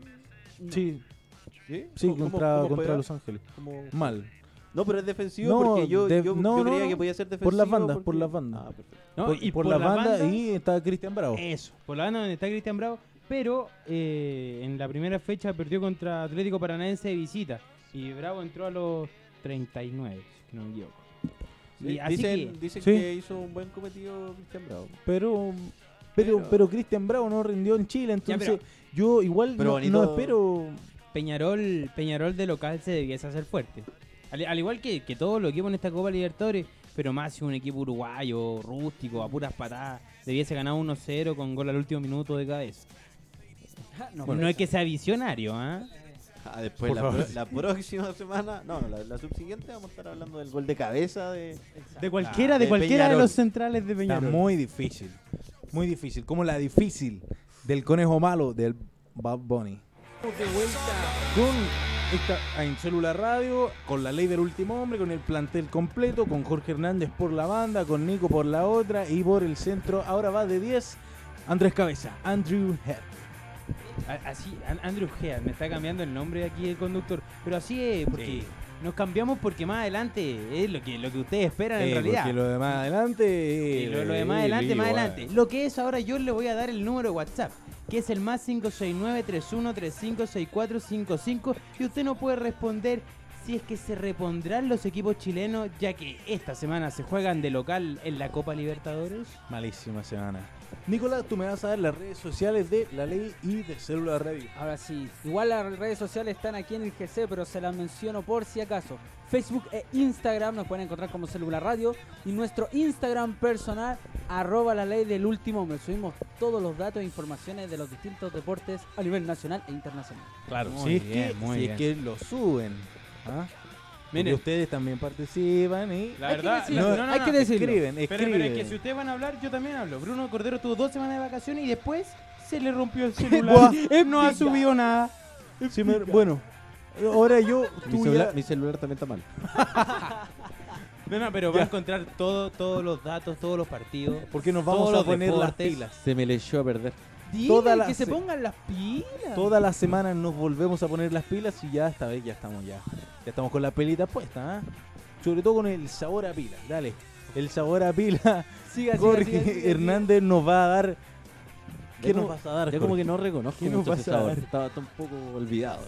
No. Sí, Sí, sí, ¿Cómo- contra, cómo contra? Los Ángeles. ¿Cómo- Mal. No, pero es defensivo No, porque yo, de- yo, no, yo no, creía no. que podía ser defensivo. Por las bandas, por porque- las bandas. Ah. ¿no? Por, y por la banda, y está Cristian Bravo. Eso, por la banda donde está Cristian Bravo. Pero eh, en la primera fecha perdió contra Atlético Paranaense de visita. Y Bravo entró a los 39, si no me equivoco. Sí, Y así dicen que- dicen Sí. que hizo un buen cometido Cristian Bravo. Pero, pero, Pero- pero Cristian Bravo no rindió en Chile, Ya, entonces pero- yo igual Pero no, no espero. Peñarol, Peñarol de local se debiese hacer fuerte. Al, al igual que, que todos los equipos en esta Copa Libertadores, pero más si un equipo uruguayo, rústico, a puras patadas, debiese ganar 1-0 con gol al último minuto de cabeza. no, no es que sea visionario, ¿ah? Ah, después la, pro- próxima semana, no, no, la, la subsiguiente vamos a estar hablando del gol de cabeza de De cualquiera, de de cualquiera de Peñarol. los centrales de Está Peñarol. muy difícil. Muy difícil. Como la difícil del conejo malo del Bad Bunny. De vuelta con esta, en Celular Radio, con la ley del último hombre, con el plantel completo, con Jorge Hernández por la banda, con Nico por la otra y por el centro. Ahora va de 10. Andrés Cabeza, Andrew Head. Así, An- Andrew Head, me está cambiando el nombre aquí el conductor. Pero así es, porque Sí. nos cambiamos porque más adelante es lo que, lo que ustedes esperan en Eh, realidad. porque lo de más adelante. Eh, lo, lo de más eh, adelante, más lío, adelante. eh. Lo que es ahora, yo le voy a dar el número de WhatsApp, que es el más 569-3135-6455. Y usted no puede responder si es que se repondrán los equipos chilenos, ya que esta semana se juegan de local en la Copa Libertadores. Malísima semana. Nicolás, tú me vas a dar las redes sociales de la ley y de Celular Radio. Ahora sí, igual las redes sociales están aquí en el GC, pero se las menciono por si acaso. Facebook e Instagram nos pueden encontrar como Celular Radio y nuestro Instagram personal, arroba la ley del último hombre. Subimos todos los datos e informaciones de los distintos deportes a nivel nacional e internacional. Claro, Muy si es, bien, que, muy si bien. es que lo suben. ¿Ah? Porque ustedes también participan y La Hay que verdad, decirlo, no, no, hay no, que no. decirlo. escriben, Pero, escriben. pero es que si ustedes van a hablar, yo también hablo. Bruno Cordero tuvo dos semanas de vacaciones y después se le rompió el celular. no ha subido nada. Sí, me- bueno, ahora yo, mi celular, ya- mi celular también está mal. No, no, pero va a encontrar todo, todos los datos, todos los partidos. porque nos vamos a poner las pilas. Se me le echó a perder. Dile Toda la que se pongan las pilas. Todas las semanas nos volvemos a poner las pilas y ya esta vez ya estamos ya. Ya estamos con la pelita puesta, ¿ah? Sobre todo con el sabor a pila. Dale. El sabor a pila. Siga, Jorge siga, siga, siga. Hernández nos va a dar. ¿Qué nos vas a dar? Ya como que no reconozco ¿Qué mucho ese sabor. Estaba un poco olvidado.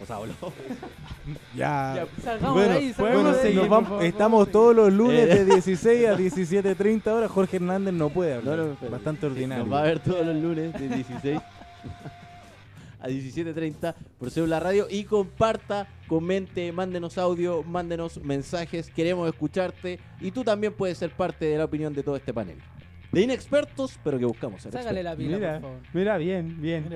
O sea, olor. Ya. Ya, salgamos Bueno, de ahí, salgamos bueno, de ahí, nos por vamos- favor, estamos todos los lunes Eh. de 16 a 17.30 horas. Jorge Hernández no puede hablar. No, no, pero- Bastante ordinario. Nos va a ver todos los lunes de 16 a 17.30 por Celular Radio y comparta, comente, mándenos audio, mándenos mensajes, queremos escucharte y tú también puedes ser parte de la opinión de todo este panel. De inexpertos, pero que buscamos ser Sácale la pila, Mira, por favor. mira, bien, bien.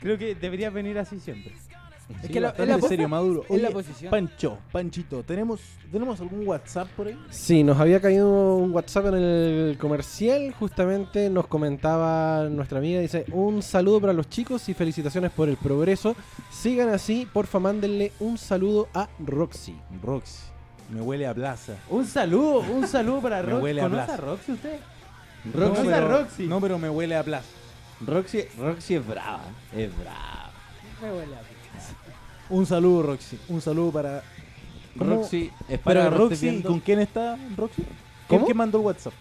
Creo que debería venir así siempre. Es que que la- bastante es la- serio, Maduro. es la Oye, posición. Pancho, Panchito, ¿tenemos, ¿tenemos algún WhatsApp por ahí? Sí, nos había caído un WhatsApp en el comercial, justamente nos comentaba nuestra amiga, dice, un saludo para los chicos y felicitaciones por el progreso. Sigan así, porfa, mándenle un saludo a Roxy. Roxy. Me huele a plaza. Un saludo, un saludo para Me Roxy. huele a ¿Conoce a Roxy usted? No, Roxy. pero, Roxy. no, pero me huele a plaza. Roxy, Roxy es brava, es brava. Me huele a pila. Un saludo, Roxy. Un saludo para. ¿Cómo? Roxy, espero Para no Roxy. ¿y viendo. ¿Con quién está Roxy? ¿Cómo? ¿Quién que mandó el WhatsApp?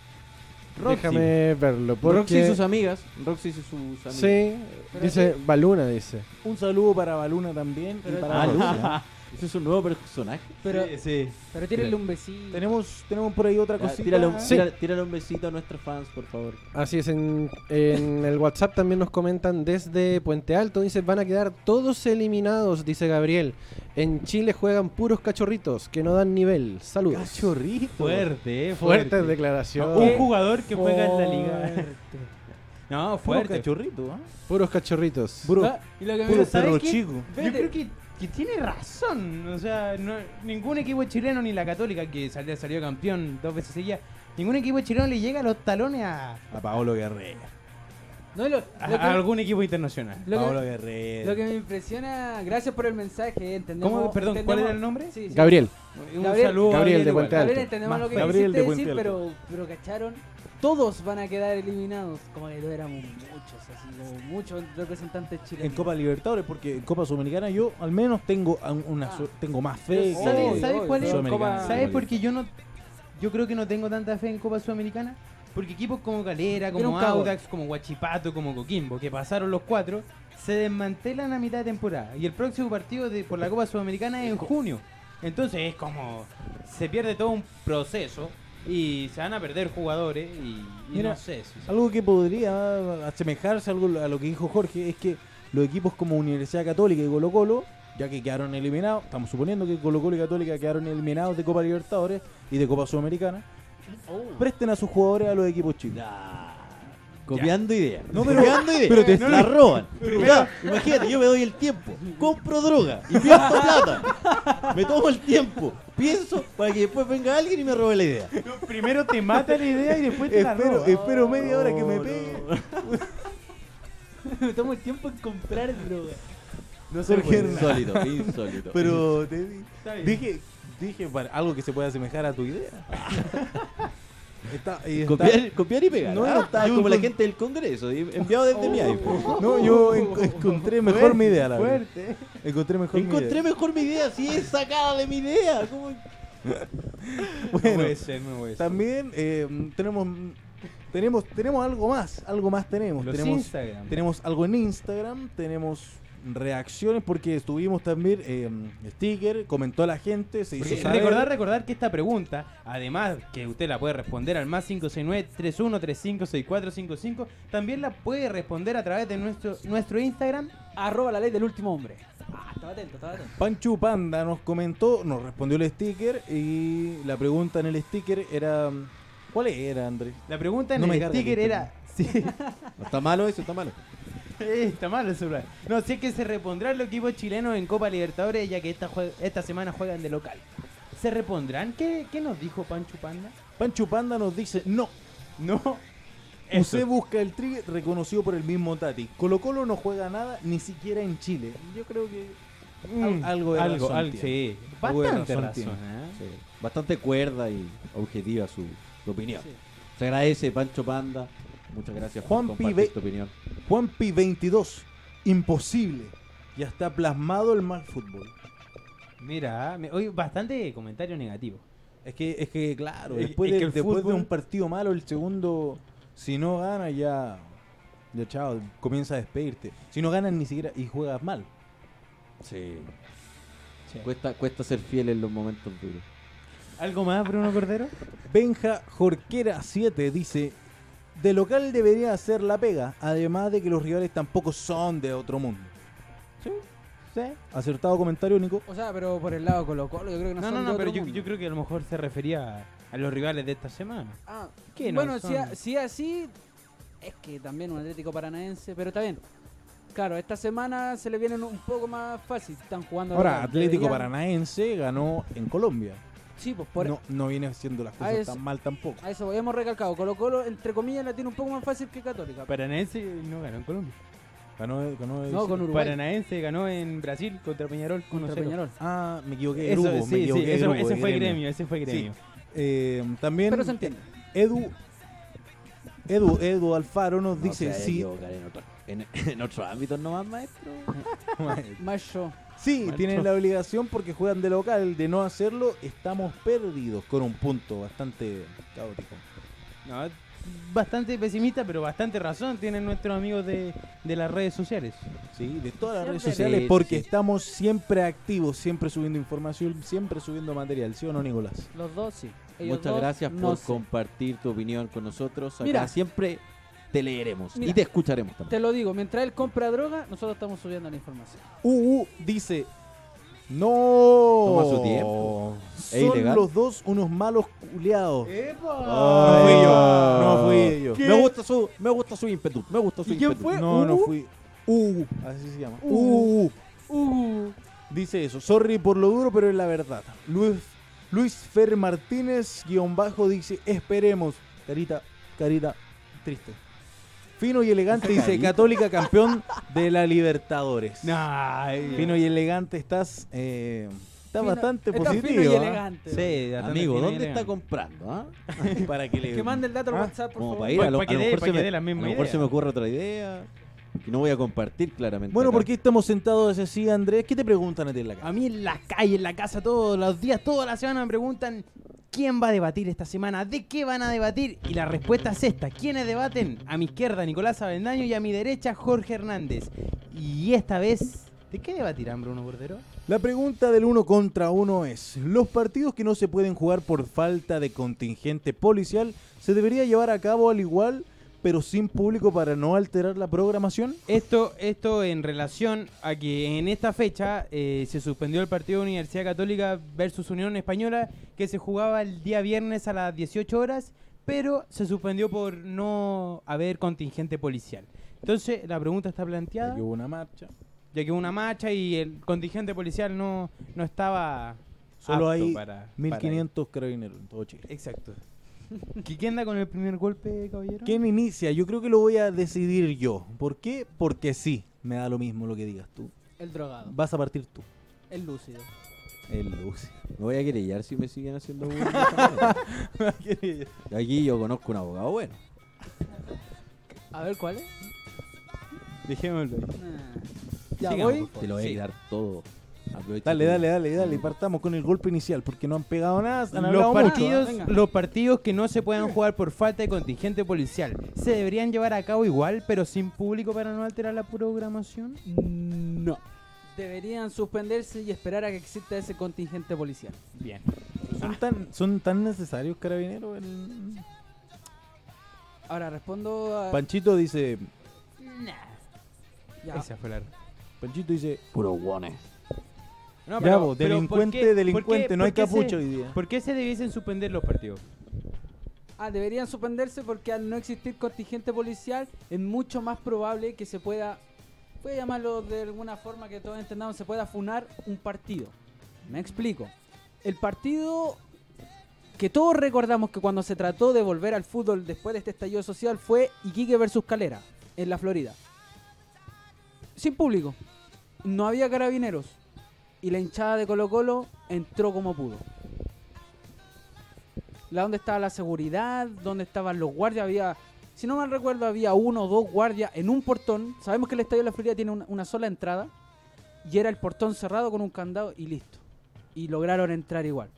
Roxy. Déjame verlo, porque... Roxy y sus amigas. Roxy y sus amigas. Sí, dice Baluna, dice. Un saludo para Baluna también. y para Ah, Roxy. no. Ese es un nuevo personaje. Pero, sí. pero tírenle un besito. Tenemos, tenemos por ahí otra Ya, cosita. tírale, un, Sí. tírale- tírale un besito a nuestros fans, por favor. Así es, en, en el WhatsApp también nos comentan desde Puente Alto, dice, van a quedar todos eliminados, dice Gabriel. En Chile juegan puros cachorritos que no dan nivel. Saludos. Cachorrito. Fuerte, eh, Fuerte fuerte. declaración. Un jugador que juega en la liga. Fuerte. No, Puro fuerte. cachorrito, ¿ah? Puros cachorritos. Puro, Ah, y lo que me puro ¿sabe perro chico. Yo Vete. creo que, que tiene razón. O sea, no- ningún equipo chileno, ni la Católica, que salió, salió campeón dos veces seguidas, ningún equipo chileno le llega a los talones a, A Paolo Guerrero. No, lo, lo a- que, a algún equipo internacional. lo que- Paolo Guerrero. lo que me impresiona, gracias por el mensaje, entendemos. ¿Cómo? Perdón, ¿cuál era el nombre? Sí, sí. Gabriel. Un Gabriel- saludo Gabriel de. Puente Gabriel, Alto. entendemos Más lo que Gabriel de quisiste Puente decir, pero, pero cacharon, todos van a quedar eliminados. Como que no éramos muchos, así como muchos representantes chilenos. En Copa Libertadores, porque en Copa Sudamericana yo al menos tengo una Ah. su- tengo más fe. Yo- que- ¿Sabe- Obvio, sabe obvio, cuál es? Copa- ¿Sabes por qué yo no yo creo que no tengo tanta fe en Copa Sudamericana? Porque equipos como Calera, Era como. Audax, como Huachipato, como Coquimbo, que pasaron los cuatro, se desmantelan a mitad de temporada. Y el próximo partido de, por la Copa Sudamericana es en junio. Entonces es como se pierde todo un proceso y se van a perder jugadores y, y Mira, no sé. si- Algo que podría asemejarse a algo a lo que dijo Jorge es que los equipos como Universidad Católica y Colo Colo, ya que quedaron eliminados, estamos suponiendo que Colo Colo y Católica quedaron eliminados de Copa Libertadores y de Copa Sudamericana, Oh. presten a sus jugadores a los equipos chicos. Copiando ideas. No, pero- copiando ideas. pero te- la roban. Ya, imagínate, yo me doy el tiempo, compro droga y pierdo plata. Me tomo el tiempo, pienso para que después venga alguien y me robe la idea. Primero te mata la idea y después te la roba. espero media hora que me pegue. Me tomo el tiempo en comprar droga. No sé Jorge, insólito, insólito. Pero te dije, dije para algo que se pueda asemejar a tu idea. Está- y está- Copiar, copiar y pegar. No, ¿ah? no, Estaba como la encon- gente del Congreso, enviado desde mi iPhone. No, yo en- encontré mejor mi idea, la verdad. Fuerte. Encontré mejor mi Encontré idea. mejor mi idea, si es sacada de mi idea. ¿cómo? No Bueno, puede ser, no puede ser. también eh, tenemos tenemos tenemos algo más, algo más tenemos. Los tenemos Instagram. tenemos algo en Instagram, tenemos reacciones porque estuvimos también eh, sticker, comentó la gente, se hizo saber. recordar, recordar que esta pregunta, además que usted la puede responder al más 569-3135-6455, también la puede responder a través de nuestro, nuestro Instagram. Arroba la ley del último hombre. Ah, estaba atento, estaba atento. Panchu Panda nos comentó, nos respondió el sticker y la pregunta en el sticker era ¿cuál era, Andrés? La pregunta en No el sticker era... Sí, No está malo eso, está malo. Está mal el celular. No, si es que se repondrán los equipos chilenos en Copa Libertadores ya que esta, jue- esta semana juegan de local. ¿Se repondrán? ¿Qué, qué nos dijo Pancho Panda? Panchu Panda nos dice, no, No. Usted busca el tri reconocido por el mismo Tati. Colo Colo no juega nada, ni siquiera en Chile. Yo creo que Al- algo de algo, razón sí. Algo de Bastante razón. ¿eh? Sí, Bastante cuerda y objetiva su, su opinión. Sí. Se agradece, Pancho Panda. Muchas gracias por Juan compartir Pibe- tu opinión. Juanpi 22, imposible. Ya está plasmado el mal fútbol. Mira, me- hoy bastante comentario negativo. Es que, es que claro, Es- después, es de, que el después de fútbol- un partido malo, el segundo, si no gana ya, ya chao, comienza a despedirte. Si no ganas ni siquiera y juegas mal. Sí. Sí. Cuesta, cuesta ser fiel en los momentos duros. ¿Algo más, Bruno Cordero? Benja Jorquera 7 dice, de local debería hacer la pega, además de que los rivales tampoco son de otro mundo. Sí, sí. Acertado comentario, Nico. O sea, pero por el lado de Colo Colo, yo creo que no, No, son no, de no, otro pero yo, mundo. yo creo que a lo mejor se refería a, a los rivales de esta semana. Ah, ¿Qué no bueno, son? si, a- si así, es que también un Atlético Paranaense, pero está bien. Claro, esta semana se le vienen un poco más fácil. Están jugando. Ahora, local. Atlético Deberían- Paranaense ganó en Colombia. Sí, pues por No, no viene haciendo las cosas eso- tan mal tampoco. a eso hemos recalcado. Colo Colo, entre comillas, la tiene un poco más fácil que Católica. Paranaense no ganó en Colombia. Ganó, ganó no, con Uruguay. Paranaense ganó en Brasil contra Peñarol. contra 1-0. Peñarol. Ah, me equivoqué Eso, grupo, me sí, sí, equivoqué eso- grupo, ese fue gremio, ese fue Sí. gremio. Eh, también Pero se entiende. Edu Edu Edu Alfaro nos No dice sí, en, otro- en, en otros ámbitos nomás, maestro. Macho. Sí, Maestro. tienen la obligación porque juegan de local, de no hacerlo estamos perdidos con un punto bastante caótico. No, bastante pesimista, pero bastante razón tienen nuestros amigos de, de las redes sociales. Sí, de todas las Siempre. redes sociales porque sí. estamos siempre activos, siempre subiendo información, siempre subiendo material, ¿sí o no, Nicolás? Los dos sí. Ellos Muchas dos, gracias no por sé. compartir tu opinión con nosotros. Acá Mira. siempre te leeremos Mira. y te escucharemos también. Te lo digo, mientras él compra droga, nosotros estamos subiendo la información. UU dice no Toma su tiempo. Es Son ilegal. los dos unos malos culiados. ¡Epa! No fui yo, no fui yo. Me gusta su, me gusta su ímpetu, me gusta su ¿Y quién fue? No, no fui. Uh, así se llama. Uh. Uh. Uh, Dice eso. Sorry por lo duro, pero es la verdad. Luis, Luis Fer Martínez, guion bajo, dice, esperemos. Carita, carita, triste. Fino y elegante, dice. Católica campeón de la Libertadores. Ay, Fino y elegante, estás, eh, fino- bastante está positivo. fino y ¿ah? elegante. Sí, bastante Amigo, fino y ¿dónde está elegante. comprando? ah? Para que le... Que mande el dato al Ah, WhatsApp, por Como favor. para ir, a lo, pa' a que lo dé- mejor, pa' se que me, dé la a lo misma mejor idea. se me ocurre otra idea que no voy a compartir claramente. Bueno, acá. ¿por qué estamos sentados así, Andrés? ¿Qué te preguntan a ti en la A casa? mí en la calle, en la casa, todos los días, toda la semana me preguntan quién va a debatir esta semana, de qué van a debatir. Y la respuesta es esta. ¿Quiénes debaten? A mi izquierda, Nicolás Avendaño y a mi derecha, Jorge Hernández. Y esta vez, ¿de qué debatirán, Bruno Cordero? La pregunta del uno contra uno es, ¿los partidos que no se pueden jugar por falta de contingente policial se debería llevar a cabo al igual, pero sin público para no alterar la programación? Esto, esto en relación a que en esta fecha eh, se suspendió el partido de Universidad Católica versus Unión Española que se jugaba el día viernes a las 18 horas, pero se suspendió por no haber contingente policial. Entonces, la pregunta está planteada, Aquí hubo una marcha. ya que hubo una marcha y el contingente policial no, no estaba Solo apto hay para, para 1500 carabineros en todo Chile. Exacto. ¿Qui- ¿Quién anda con el primer golpe, caballero? ¿Quién inicia? Yo creo que lo voy a decidir yo. ¿Por qué? Porque sí. Me da lo mismo lo que digas tú. El drogado. Vas a partir tú. El lúcido. El Lucy. Me voy a querellar si me siguen haciendo bullying de esta manera. Aquí yo conozco un abogado bueno. A ver, ¿cuál es? Dejémoslo ahí. Ah. Ya Sigamos, voy. Te lo voy a Sí. dar todo. Aprovecha Dale, dale, dale, dale. Partamos con el golpe inicial porque no han pegado nada. Han Los mucho, partidos, venga. los partidos que no se puedan jugar por falta de contingente policial se deberían llevar a cabo igual, pero sin público para no alterar la programación. No. Deberían suspenderse y esperar a que exista ese contingente policial. Bien. ¿Son, tan, ¿Son tan necesarios carabineros? El- Ahora respondo a. Panchito dice. Ya. Esa fue la. Panchito dice. Puro guones. No, ya, pero- ¿por delincuente, por delincuente, qué- no hay por qué se- capucha hoy día. ¿Por qué se debiesen suspender los partidos? Ah, deberían suspenderse porque al no existir contingente policial es mucho más probable que se pueda, puede llamarlo de alguna forma que todos entendamos, se pueda funar un partido. Me explico. El partido que todos recordamos que cuando se trató de volver al fútbol después de este estallido social fue Iquique versus Calera, en la Florida. Sin público. No había carabineros. Y la hinchada de Colo Colo entró como pudo. La donde estaba la seguridad, donde estaban los guardias, había, si no mal recuerdo, había uno o dos guardias en un portón. Sabemos que el Estadio de la Florida tiene una, una sola entrada y era el portón cerrado con un candado y listo. Y lograron entrar igual.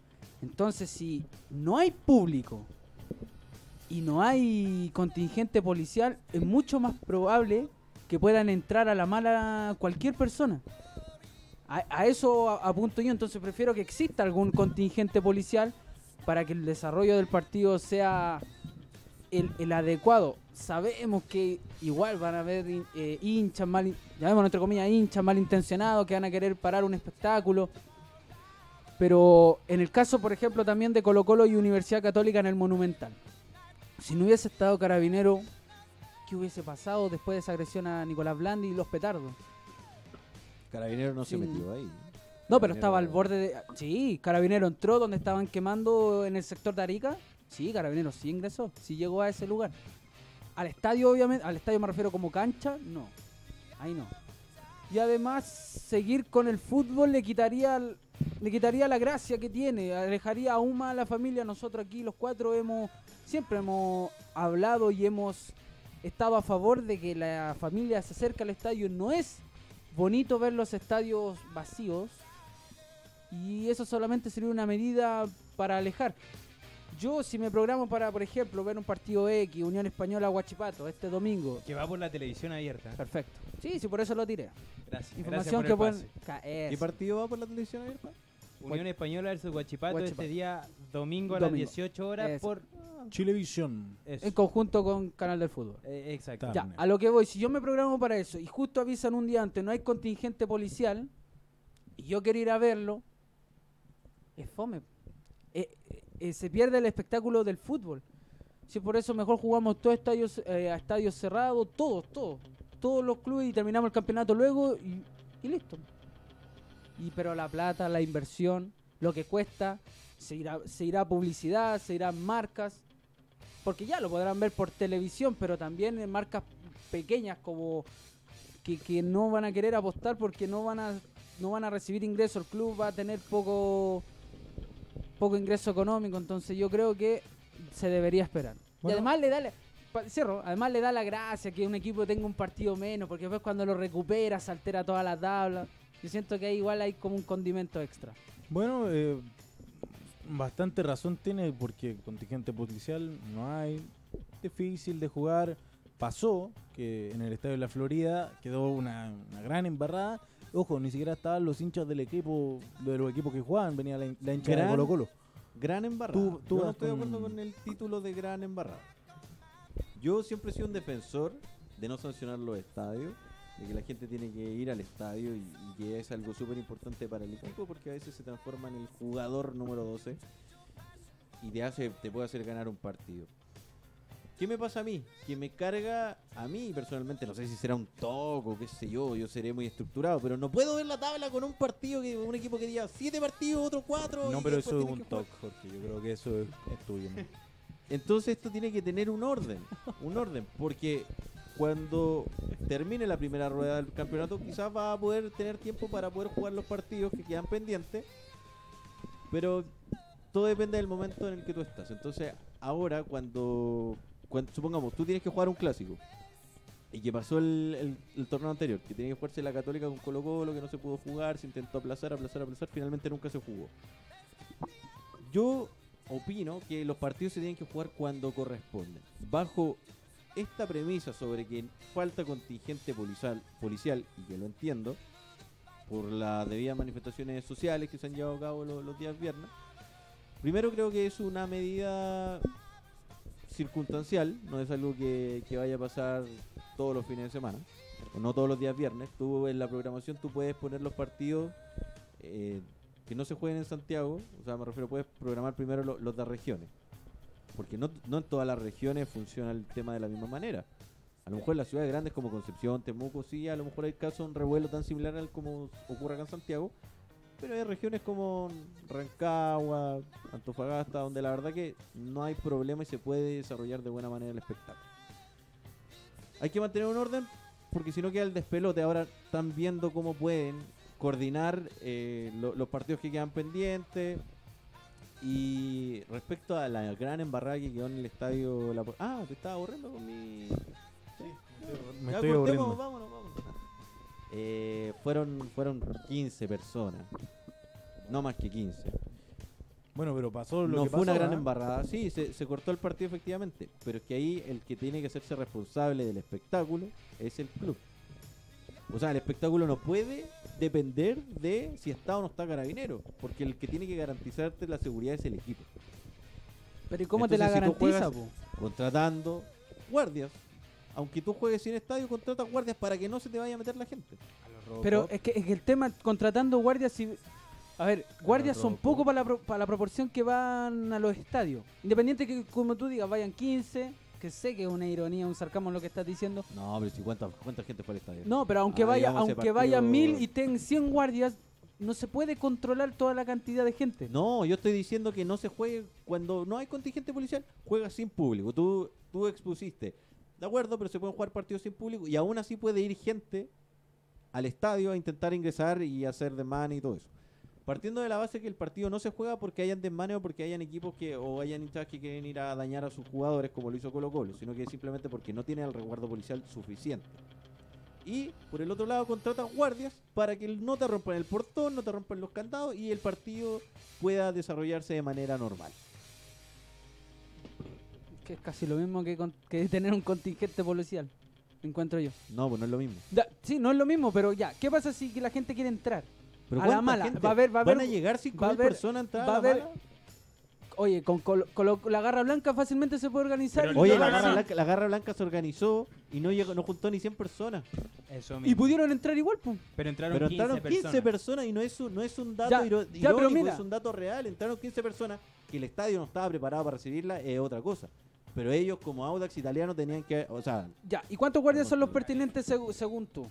Entonces, si no hay público y no hay contingente policial, es mucho más probable que puedan entrar a la mala cualquier persona. A, eso apunto yo, entonces prefiero que exista algún contingente policial para que el desarrollo del partido sea el, adecuado. Sabemos que igual van a haber eh, hinchas mal, llamémoslo entre comillas, hinchas malintencionados que van a querer parar un espectáculo. Pero en el caso, por ejemplo, también de Colo Colo y Universidad Católica en el Monumental. Si no hubiese estado Carabinero, ¿qué hubiese pasado después de esa agresión a Nicolás Blandi y los petardos? Carabinero no se metió ahí. No, pero estaba al borde de... Sí, Carabinero entró donde estaban quemando en el sector de Arica. Sí, Carabinero sí ingresó, sí llegó a ese lugar. Al estadio, obviamente, al estadio me refiero como cancha, no. Ahí no. Y además, seguir con el fútbol le quitaría, le quitaría la gracia que tiene, alejaría aún más a la familia. Nosotros aquí, los cuatro, hemos siempre hemos hablado y hemos estado a favor de que la familia se acerque al estadio. No es bonito ver los estadios vacíos y eso solamente sería una medida para alejar. Yo si me programo para, por ejemplo, ver un partido X, Unión Española Guachipato, este domingo, Que va por la televisión abierta. perfecto. Sí, sí, por eso lo tiré. Gracias. Información que pueden caer. ¿Qué partido va por la televisión abierta? Unión Española versus Guachipato, Guachipato. este día domingo a las Domingo. 18 horas Eso. por Chilevisión. eso. En conjunto con Canal del Fútbol. Eh, exacto. Ya, Carne. a lo que voy, si yo me programo para eso y justo avisan un día antes, no hay contingente policial y yo quiero ir a verlo, es fome. Eh, eh, eh, se pierde el espectáculo del fútbol. Si por eso mejor jugamos todos estadios, eh, a estadios cerrados, todos, todos, todos los clubes y terminamos el campeonato luego y, y listo. Y pero la plata, la inversión, lo que cuesta, se irá, se irá publicidad, se irán marcas, porque ya lo podrán ver por televisión, pero también en marcas pequeñas como que, que no van a querer apostar porque no van a no van a recibir ingresos, el club va a tener poco poco ingreso económico, entonces yo creo que se debería esperar. y además le da la, cierro, además le da la gracia que un equipo tenga un partido menos, porque después cuando lo recupera se altera toda la tabla. Yo siento que ahí igual hay como un condimento extra. Bueno, eh, bastante razón tiene porque contingente policial no hay. Difícil de jugar. Pasó que en el estadio de la Florida quedó una, una gran embarrada. Ojo, ni siquiera estaban los hinchas del equipo, de los equipos que jugaban, venía la, la hincha de Colo Colo. Gran embarrada. Tú- tú Yo no estoy de acuerdo con el título de gran embarrada. Yo siempre he sido un defensor de no sancionar los estadios, de que la gente tiene que ir al estadio y, y que es algo súper importante para el equipo porque a veces se transforma en el jugador número 12 y te, hace, te puede hacer ganar un partido. ¿Qué me pasa a mí? Que me carga a mí personalmente, no sé si será un toco, qué sé yo, yo seré muy estructurado, pero no puedo ver la tabla con un partido, que un equipo que diga siete partidos, otro cuatro. No, pero eso es un toque, Jorge. Yo creo que eso es, es tuyo. ¿no? Entonces esto tiene que tener un orden, un orden, porque cuando termine la primera rueda del campeonato quizás va a poder tener tiempo para poder jugar los partidos que quedan pendientes, pero todo depende del momento en el que tú estás. Entonces ahora cuando, supongamos tú tienes que jugar un clásico y que pasó el, el- el torneo anterior, que tenía que jugarse la Católica con Colo Colo, que no se pudo jugar, se intentó aplazar, aplazar, aplazar, finalmente nunca se jugó. Yo opino que los partidos se tienen que jugar cuando corresponden. Bajo esta premisa sobre que falta contingente policial, policial y que lo entiendo, por las debidas manifestaciones sociales que se han llevado a cabo lo- los, días viernes, primero creo que es una medida circunstancial, no es algo que, vaya a pasar todos los fines de semana, o no todos los días viernes. Tú en la programación tú puedes poner los partidos eh, que no se jueguen en Santiago, o sea, me refiero, puedes programar primero lo- los de regiones. Porque no, en todas las regiones funciona el tema de la misma manera. A lo mejor en las ciudades grandes como Concepción, Temuco, sí, a lo mejor hay casos, un revuelo tan similar al como ocurre acá en Santiago. Pero hay regiones como Rancagua, Antofagasta, donde la verdad que no hay problema y se puede desarrollar de buena manera el espectáculo. Hay que mantener un orden porque si no queda el despelote. Ahora están viendo cómo pueden coordinar eh, lo- los partidos que quedan pendientes. Y respecto a la gran embarrada que quedó en el estadio. La... Ah, te estaba aburriendo con mi. Me Ya, estoy aburriendo. vámonos, vámonos. Eh, fueron, fueron 15 personas. No más que 15. Bueno, pero pasó lo No que fue una gran ¿ah? embarrada. Sí, se, se cortó el partido efectivamente. Pero es que ahí el que tiene que hacerse responsable del espectáculo es el club. O sea, el espectáculo no puede depender de si está o no está carabinero. Porque el que tiene que garantizarte la seguridad es el equipo. Pero ¿y cómo te la si garantiza, juegas- po? Contratando guardias. Aunque tú juegues sin estadio, contratas guardias para que no se te vaya a meter la gente. Pero es que, es que el tema, contratando guardias, si, a ver, guardias son pocos para la, pro- para la proporción que van a los estadios. Independiente que, como tú digas, vayan 15, que sé que es una ironía, un sarcasmo lo que estás diciendo. No, pero si cuánta, cuánta gente fue al estadio. No, pero aunque Ah, vaya, aunque partido- vayan mil y tengan 100 guardias, no se puede controlar toda la cantidad de gente. No, yo estoy diciendo que no se juegue cuando no hay contingente policial, juega sin público. Tú, tú expusiste. De acuerdo, pero se pueden jugar partidos sin público y aún así puede ir gente al estadio a intentar ingresar y hacer desmane y todo eso. Partiendo de la base que el partido no se juega porque hayan desmane o porque hayan equipos que o hayan hinchas que quieren ir a dañar a sus jugadores como lo hizo Colo Colo, sino que simplemente porque no tiene el resguardo policial suficiente. Y por el otro lado contratas guardias para que no te rompan el portón, no te rompan los candados y el partido pueda desarrollarse de manera normal. Que es casi lo mismo que, con- que tener un contingente policial, encuentro yo. No, pues no es lo mismo. Da- sí, no es lo mismo, pero ya, ¿qué pasa si la gente quiere entrar? Pero A la ¿cuánta mala, gente? va a haber- va a ¿Van haber- a llegar va a 5.000 haber- personas a entrar va a haber-? Oye, con, la garra blanca fácilmente se puede organizar. Pero y Oye, no la van garra, blanca, la garra blanca se organizó y no llegó, no juntó ni 100 personas. Eso y mismo. pudieron entrar igual, pues. Pero entraron Pero 15 entraron 15 personas. personas. y no es un, no es un dato Ya, iro- ya, pero irónico, mira. es un dato real. Entraron 15 personas que el estadio no estaba preparado para recibirla, es otra cosa. Pero ellos, como Audax italiano, tenían que. O sea, Ya, ¿y cuántos guardias son los pertinentes segu- según tú?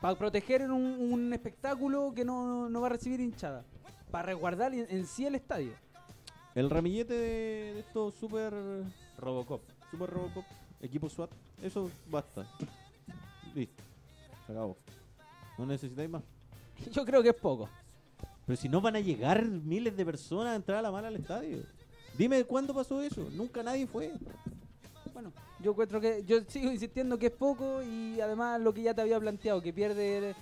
Para proteger un, un espectáculo que no, no va a recibir hinchada. Para resguardar en, en sí el estadio. el ramillete de, de estos super. Robocop. Super Robocop, equipo SWAT, eso basta. Listo. Se acabó. No necesitáis más. Yo creo que es poco. Pero si no van a llegar miles de personas a entrar a la mala al estadio. Dime cuándo pasó eso. Nunca nadie fue. Bueno, yo encuentro que. Yo sigo insistiendo que es poco y además lo que ya te había planteado, que pierde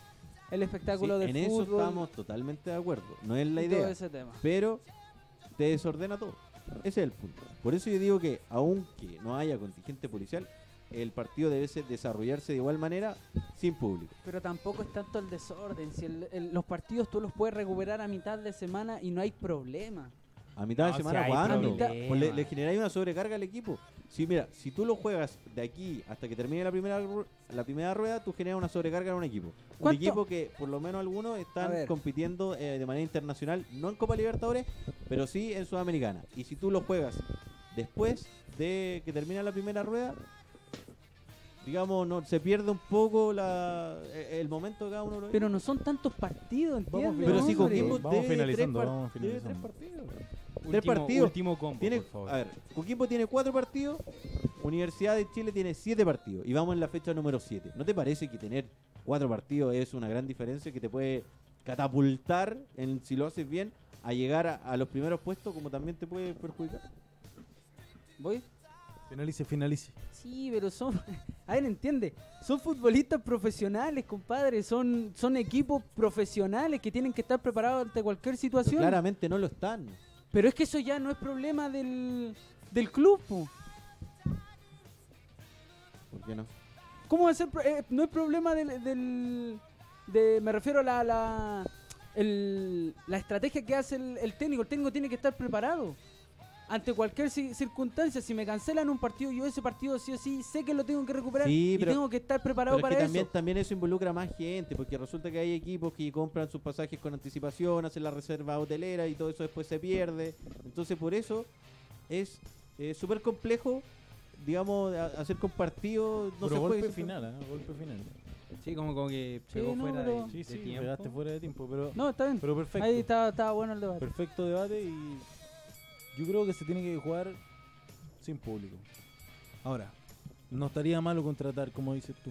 el, espectáculo Sí, del en fútbol. eso estamos totalmente de acuerdo. No es la y todo idea. ese tema. Pero te desordena todo. Ese es el punto. Por eso yo digo que aunque no haya contingente policial, el partido debe ser- desarrollarse de igual manera sin público. Pero tampoco es tanto el desorden. Si el- el- los partidos tú los puedes recuperar a mitad de semana y no hay problema. A mitad No, de si semana, hay ¿cuándo? Pues le, le generáis una sobrecarga al equipo. Si mira, si tú lo juegas de aquí hasta que termine la primera la primera rueda, tú generas una sobrecarga en un equipo. Un equipo que por lo menos algunos están compitiendo eh, de manera internacional, no en Copa Libertadores, pero sí en Sudamericana. Y si tú lo juegas Después de que termina la primera rueda, digamos, no se pierde un poco la, e- el momento de cada uno. Pero no son tantos partidos, Vamos ¿entiendes? Pero si Vamos? Coquimbo vamos tiene finalizando, tres par- vamos tiene tres finalizando. partidos. Último, Tres partidos. Último combo, Tiene, por favor. a ver, Coquimbo tiene cuatro partidos, Universidad de Chile tiene siete partidos y vamos en la fecha número siete. ¿No te parece que tener cuatro partidos es una gran diferencia que te puede catapultar, en, si lo haces bien, a llegar a, a los primeros puestos como también te puede perjudicar? ¿Voy? Finalice, finalice. Sí, pero son. A ver, entiende. Son futbolistas profesionales, compadre. Son, son equipos profesionales que tienen que estar preparados ante cualquier Pero situación. claramente no lo están. Pero es que eso ya no es problema del, del club. po. ¿Por qué no? ¿Cómo va a ser? pro- eh, no es problema del. del- de, me refiero a la. la el- la estrategia que hace el, el técnico. El técnico tiene que estar preparado. Ante cualquier ci- circunstancia, si me cancelan un partido, yo ese partido sí o sí sé que lo tengo que recuperar Sí, y tengo que estar preparado Pero es para que también, eso. también eso involucra más gente, porque resulta que hay equipos que compran sus pasajes con anticipación, hacen la reserva hotelera y todo eso después se pierde. Entonces por eso es eh, súper complejo, digamos, a- hacer compartidos. No Pero se golpe puede final, ¿eh? Golpe final. Sí, como, como que Sí, pegó no, fuera pero- de, Sí, de sí, tiempo. fuera de tiempo, pero, No, está bien. pero perfecto. Ahí estaba, estaba bueno el debate. Perfecto debate y yo creo que se tiene que jugar sin público. Ahora, no estaría malo contratar, como dices tú.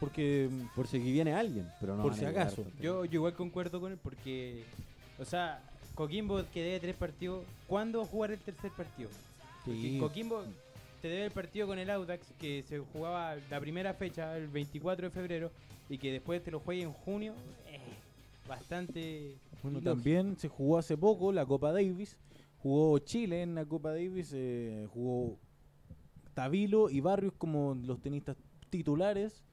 Porque mm, Por si aquí viene alguien, pero no Por si acaso. Yo, yo igual concuerdo con él porque, o sea, Coquimbo que debe tres partidos, ¿cuándo va a jugar el tercer partido? Sí. Coquimbo te debe el partido con el Audax que se jugaba la primera fecha, el 24 de febrero, y que después te lo juegue en junio, eh, bastante... Bueno, ilógico. también se jugó hace poco la Copa Davis. Jugó Chile en la Copa Davis. eh, jugó Tabilo y Barrios como los tenistas titulares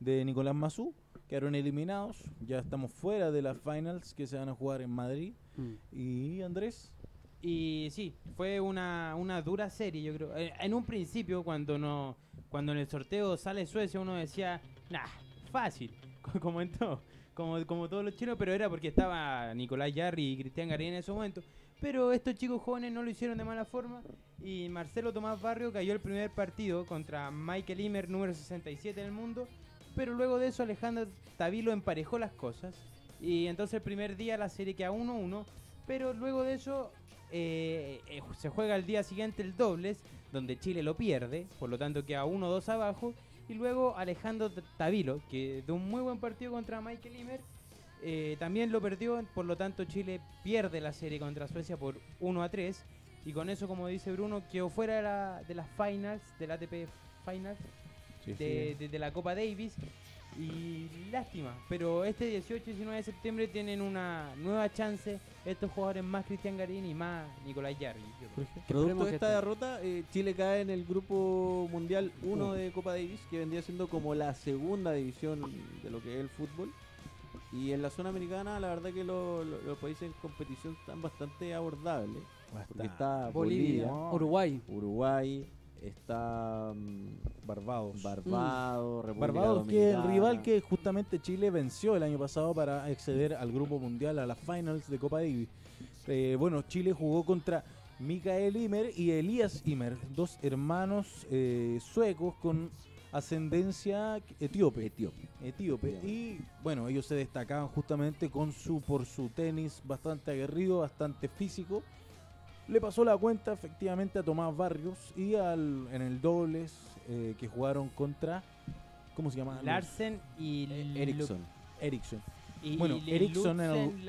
de Nicolás Mazú. Quedaron eliminados. Ya estamos fuera de las finals que se van a jugar en Madrid. Mm. Y Andrés. Y sí, fue una, una dura serie, yo creo. Eh, En un principio, cuando no cuando en el sorteo sale Suecia, uno decía, nah, fácil, co- como en todo, como, como todos los chinos, pero era porque estaba Nicolás Yarri y Cristian Garín en ese momento. Pero estos chicos jóvenes no lo hicieron de mala forma y Marcelo Tomás Barrio cayó el primer partido contra Michael Imer, número 67 del mundo. Pero luego de eso Alejandro Tavilo emparejó las cosas y entonces el primer día la serie queda 1-1. Pero luego de eso eh, eh, se juega el día siguiente el dobles, donde Chile lo pierde, por lo tanto queda 1-2 abajo. Y luego Alejandro Tavilo, que de un muy buen partido contra Michael Imer, eh, también lo perdió, por lo tanto Chile pierde la serie contra Suecia por 1 a 3. Y con eso, como dice Bruno, quedó fuera de, la- de las finals, del ATP Finals, de, de- de la Copa Davis. Y lástima, pero este 18 y 19 de septiembre tienen una nueva chance estos jugadores más Cristian Garín y más Nicolás Yarri. yo creo. Producto de esta derrota, eh, Chile cae en el grupo mundial 1 de Copa Davis, que vendría siendo como la segunda división de lo que es el fútbol. Y en la zona americana, la verdad que lo- lo- los países en competición están bastante abordables. Porque está Bolivia, Bolivia, Uruguay. Uruguay, está mm, Barbados. Barbados, República Barbados, que es el rival que justamente Chile venció el año pasado para acceder al grupo mundial, a las finals de Copa Davis. Eh, bueno, Chile jugó contra Mikael Imer y Elías Imer, dos hermanos eh, suecos con ascendencia etíope. Etiopía. etíope. Y bueno, ellos se destacaban justamente con su por su tenis bastante aguerrido, bastante físico. Le pasó la cuenta efectivamente a Tomás Barrios y al, en el dobles eh, que jugaron contra ¿cómo se llama? Larsen y Lu- Ericsson. Ericsson. y- Bueno, y Lutzen un,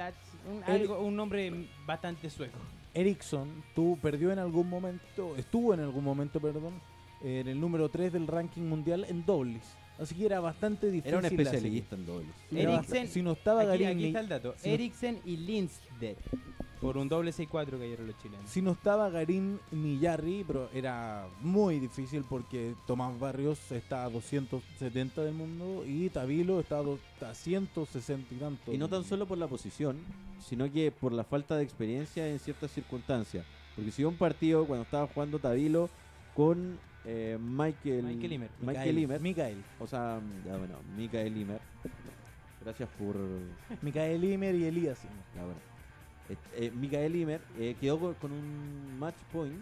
Eri- algo- un nombre bastante sueco. Ericsson tú perdió en algún momento, estuvo en algún momento, perdón, en el número 3 del ranking mundial en dobles. Así que era bastante difícil. Era un especialista en dobles. Eriksen- si no estaba aquí, Garín aquí ni- está el dato. si no- y Lindsted. Por un doble 6-4 cayeron los chilenos. Si no estaba Garín ni Yarri, pero era muy difícil porque Tomás Barrios está a 270 del mundo y Tabilo está a, do- a 160 y tanto. Y no tan solo por la posición, sino que por la falta de experiencia en ciertas circunstancias. Porque si un partido cuando estaba jugando Tabilo con eh, Michael, Michael Imer. Michael Imer, Mikael. o sea, ya bueno, Michael Imer. Gracias por Mikael Imer y Elías Imer. la verdad. Eh, eh, Michael Imer eh, quedó con, un match point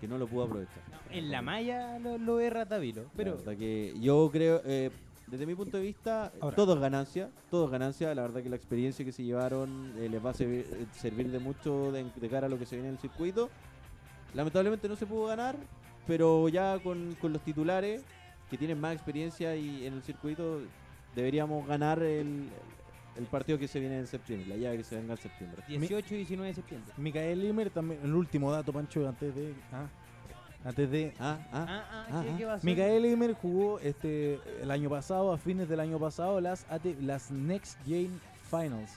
que no lo pudo aprovechar. En la malla lo, lo erra Davilo. Pero la verdad que yo creo, eh, desde mi punto de vista, Ahora. todo es ganancia, todo es ganancia. La verdad que la experiencia que se llevaron les va a servir, servir de mucho de, de cara a lo que se viene en el circuito. Lamentablemente no se pudo ganar, pero ya con, con los titulares que tienen más experiencia y en el circuito deberíamos ganar el, el partido que se viene en septiembre, la llave que se venga en septiembre. 18 y 19 de septiembre. Micael Limer también, el último dato, Pancho, antes de. ah, antes de. Ah, ah, Ah, ah, Ah, ¿qué, ah. qué? Micael Limer jugó este el año pasado, a fines del año pasado, las, AT las Next Gen Finals.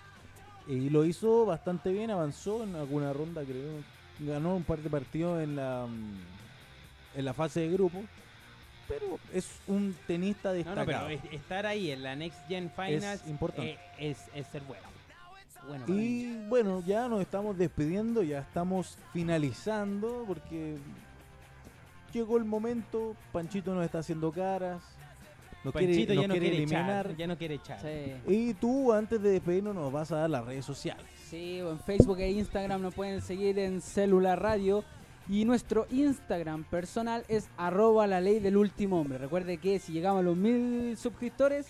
Y lo hizo bastante bien, avanzó en alguna ronda, creo. Ganó un par de partidos en la, mm, en la fase de grupo. Pero es un tenista No, no, destacado. pero estar ahí en la Next Gen Finals importante. eh, es, es ser bueno. Bueno, Y bueno, ya nos estamos despidiendo, ya estamos finalizando porque llegó el momento, Panchito nos está haciendo caras, nos quiere, Panchito nos ya no quiere quiere eliminar. echar. Ya no quiere echar. Sí. Y tú antes de despedirnos nos vas a dar las redes sociales. Sí, en Facebook e Instagram nos pueden seguir en Celular Radio. Y nuestro Instagram personal es arroba la ley del último hombre. Recuerde que si llegamos a los mil suscriptores,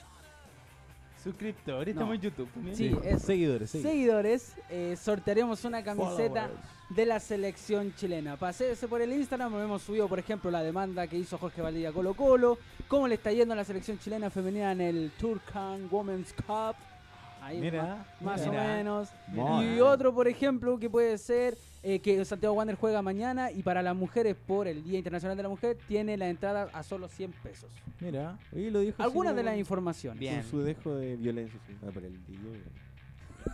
Suscriptores, No. estamos en YouTube también. Sí, es- Seguidores, seguidores. seguidores, eh, sortearemos una camiseta Followers. de la selección chilena. Paséese por el Instagram, hemos subido, por ejemplo, la demanda que hizo Jorge Valdivia Colo Colo, cómo le está yendo a la selección chilena femenina en el Turkan Women's Cup. Ahí Mira, más, más o mira. menos. Y otro, por ejemplo, que puede ser eh, que Santiago Wander juega mañana y para las mujeres, por el Día Internacional de la Mujer, tiene la entrada a solo 100 pesos. Mira, Oye, lo dijo Algunas de las informaciones. Bien. Con su dejo de violencia, sí. Ah, por el tío.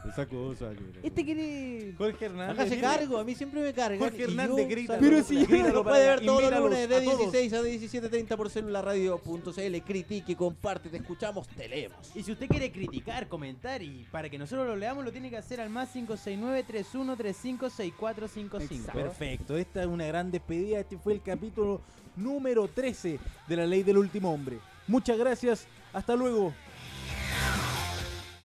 Esa cosa. que- Este quiere... Jorge Hernández. Hágase mira. cargo, a mí siempre me cargan. Jorge Hernández yo grita. Pero si yo- lo puede ver todos los lunes de a todos. 16 a 17.30 por celularradio.cl. Critique, comparte, te escuchamos, te leemos. Y si usted quiere criticar, comentar y para que nosotros lo leamos, lo tiene que hacer al más 569-3135-6455. Exacto. Perfecto, esta es una gran despedida. Este fue el capítulo número 13 de la ley del último hombre. Muchas gracias, hasta luego.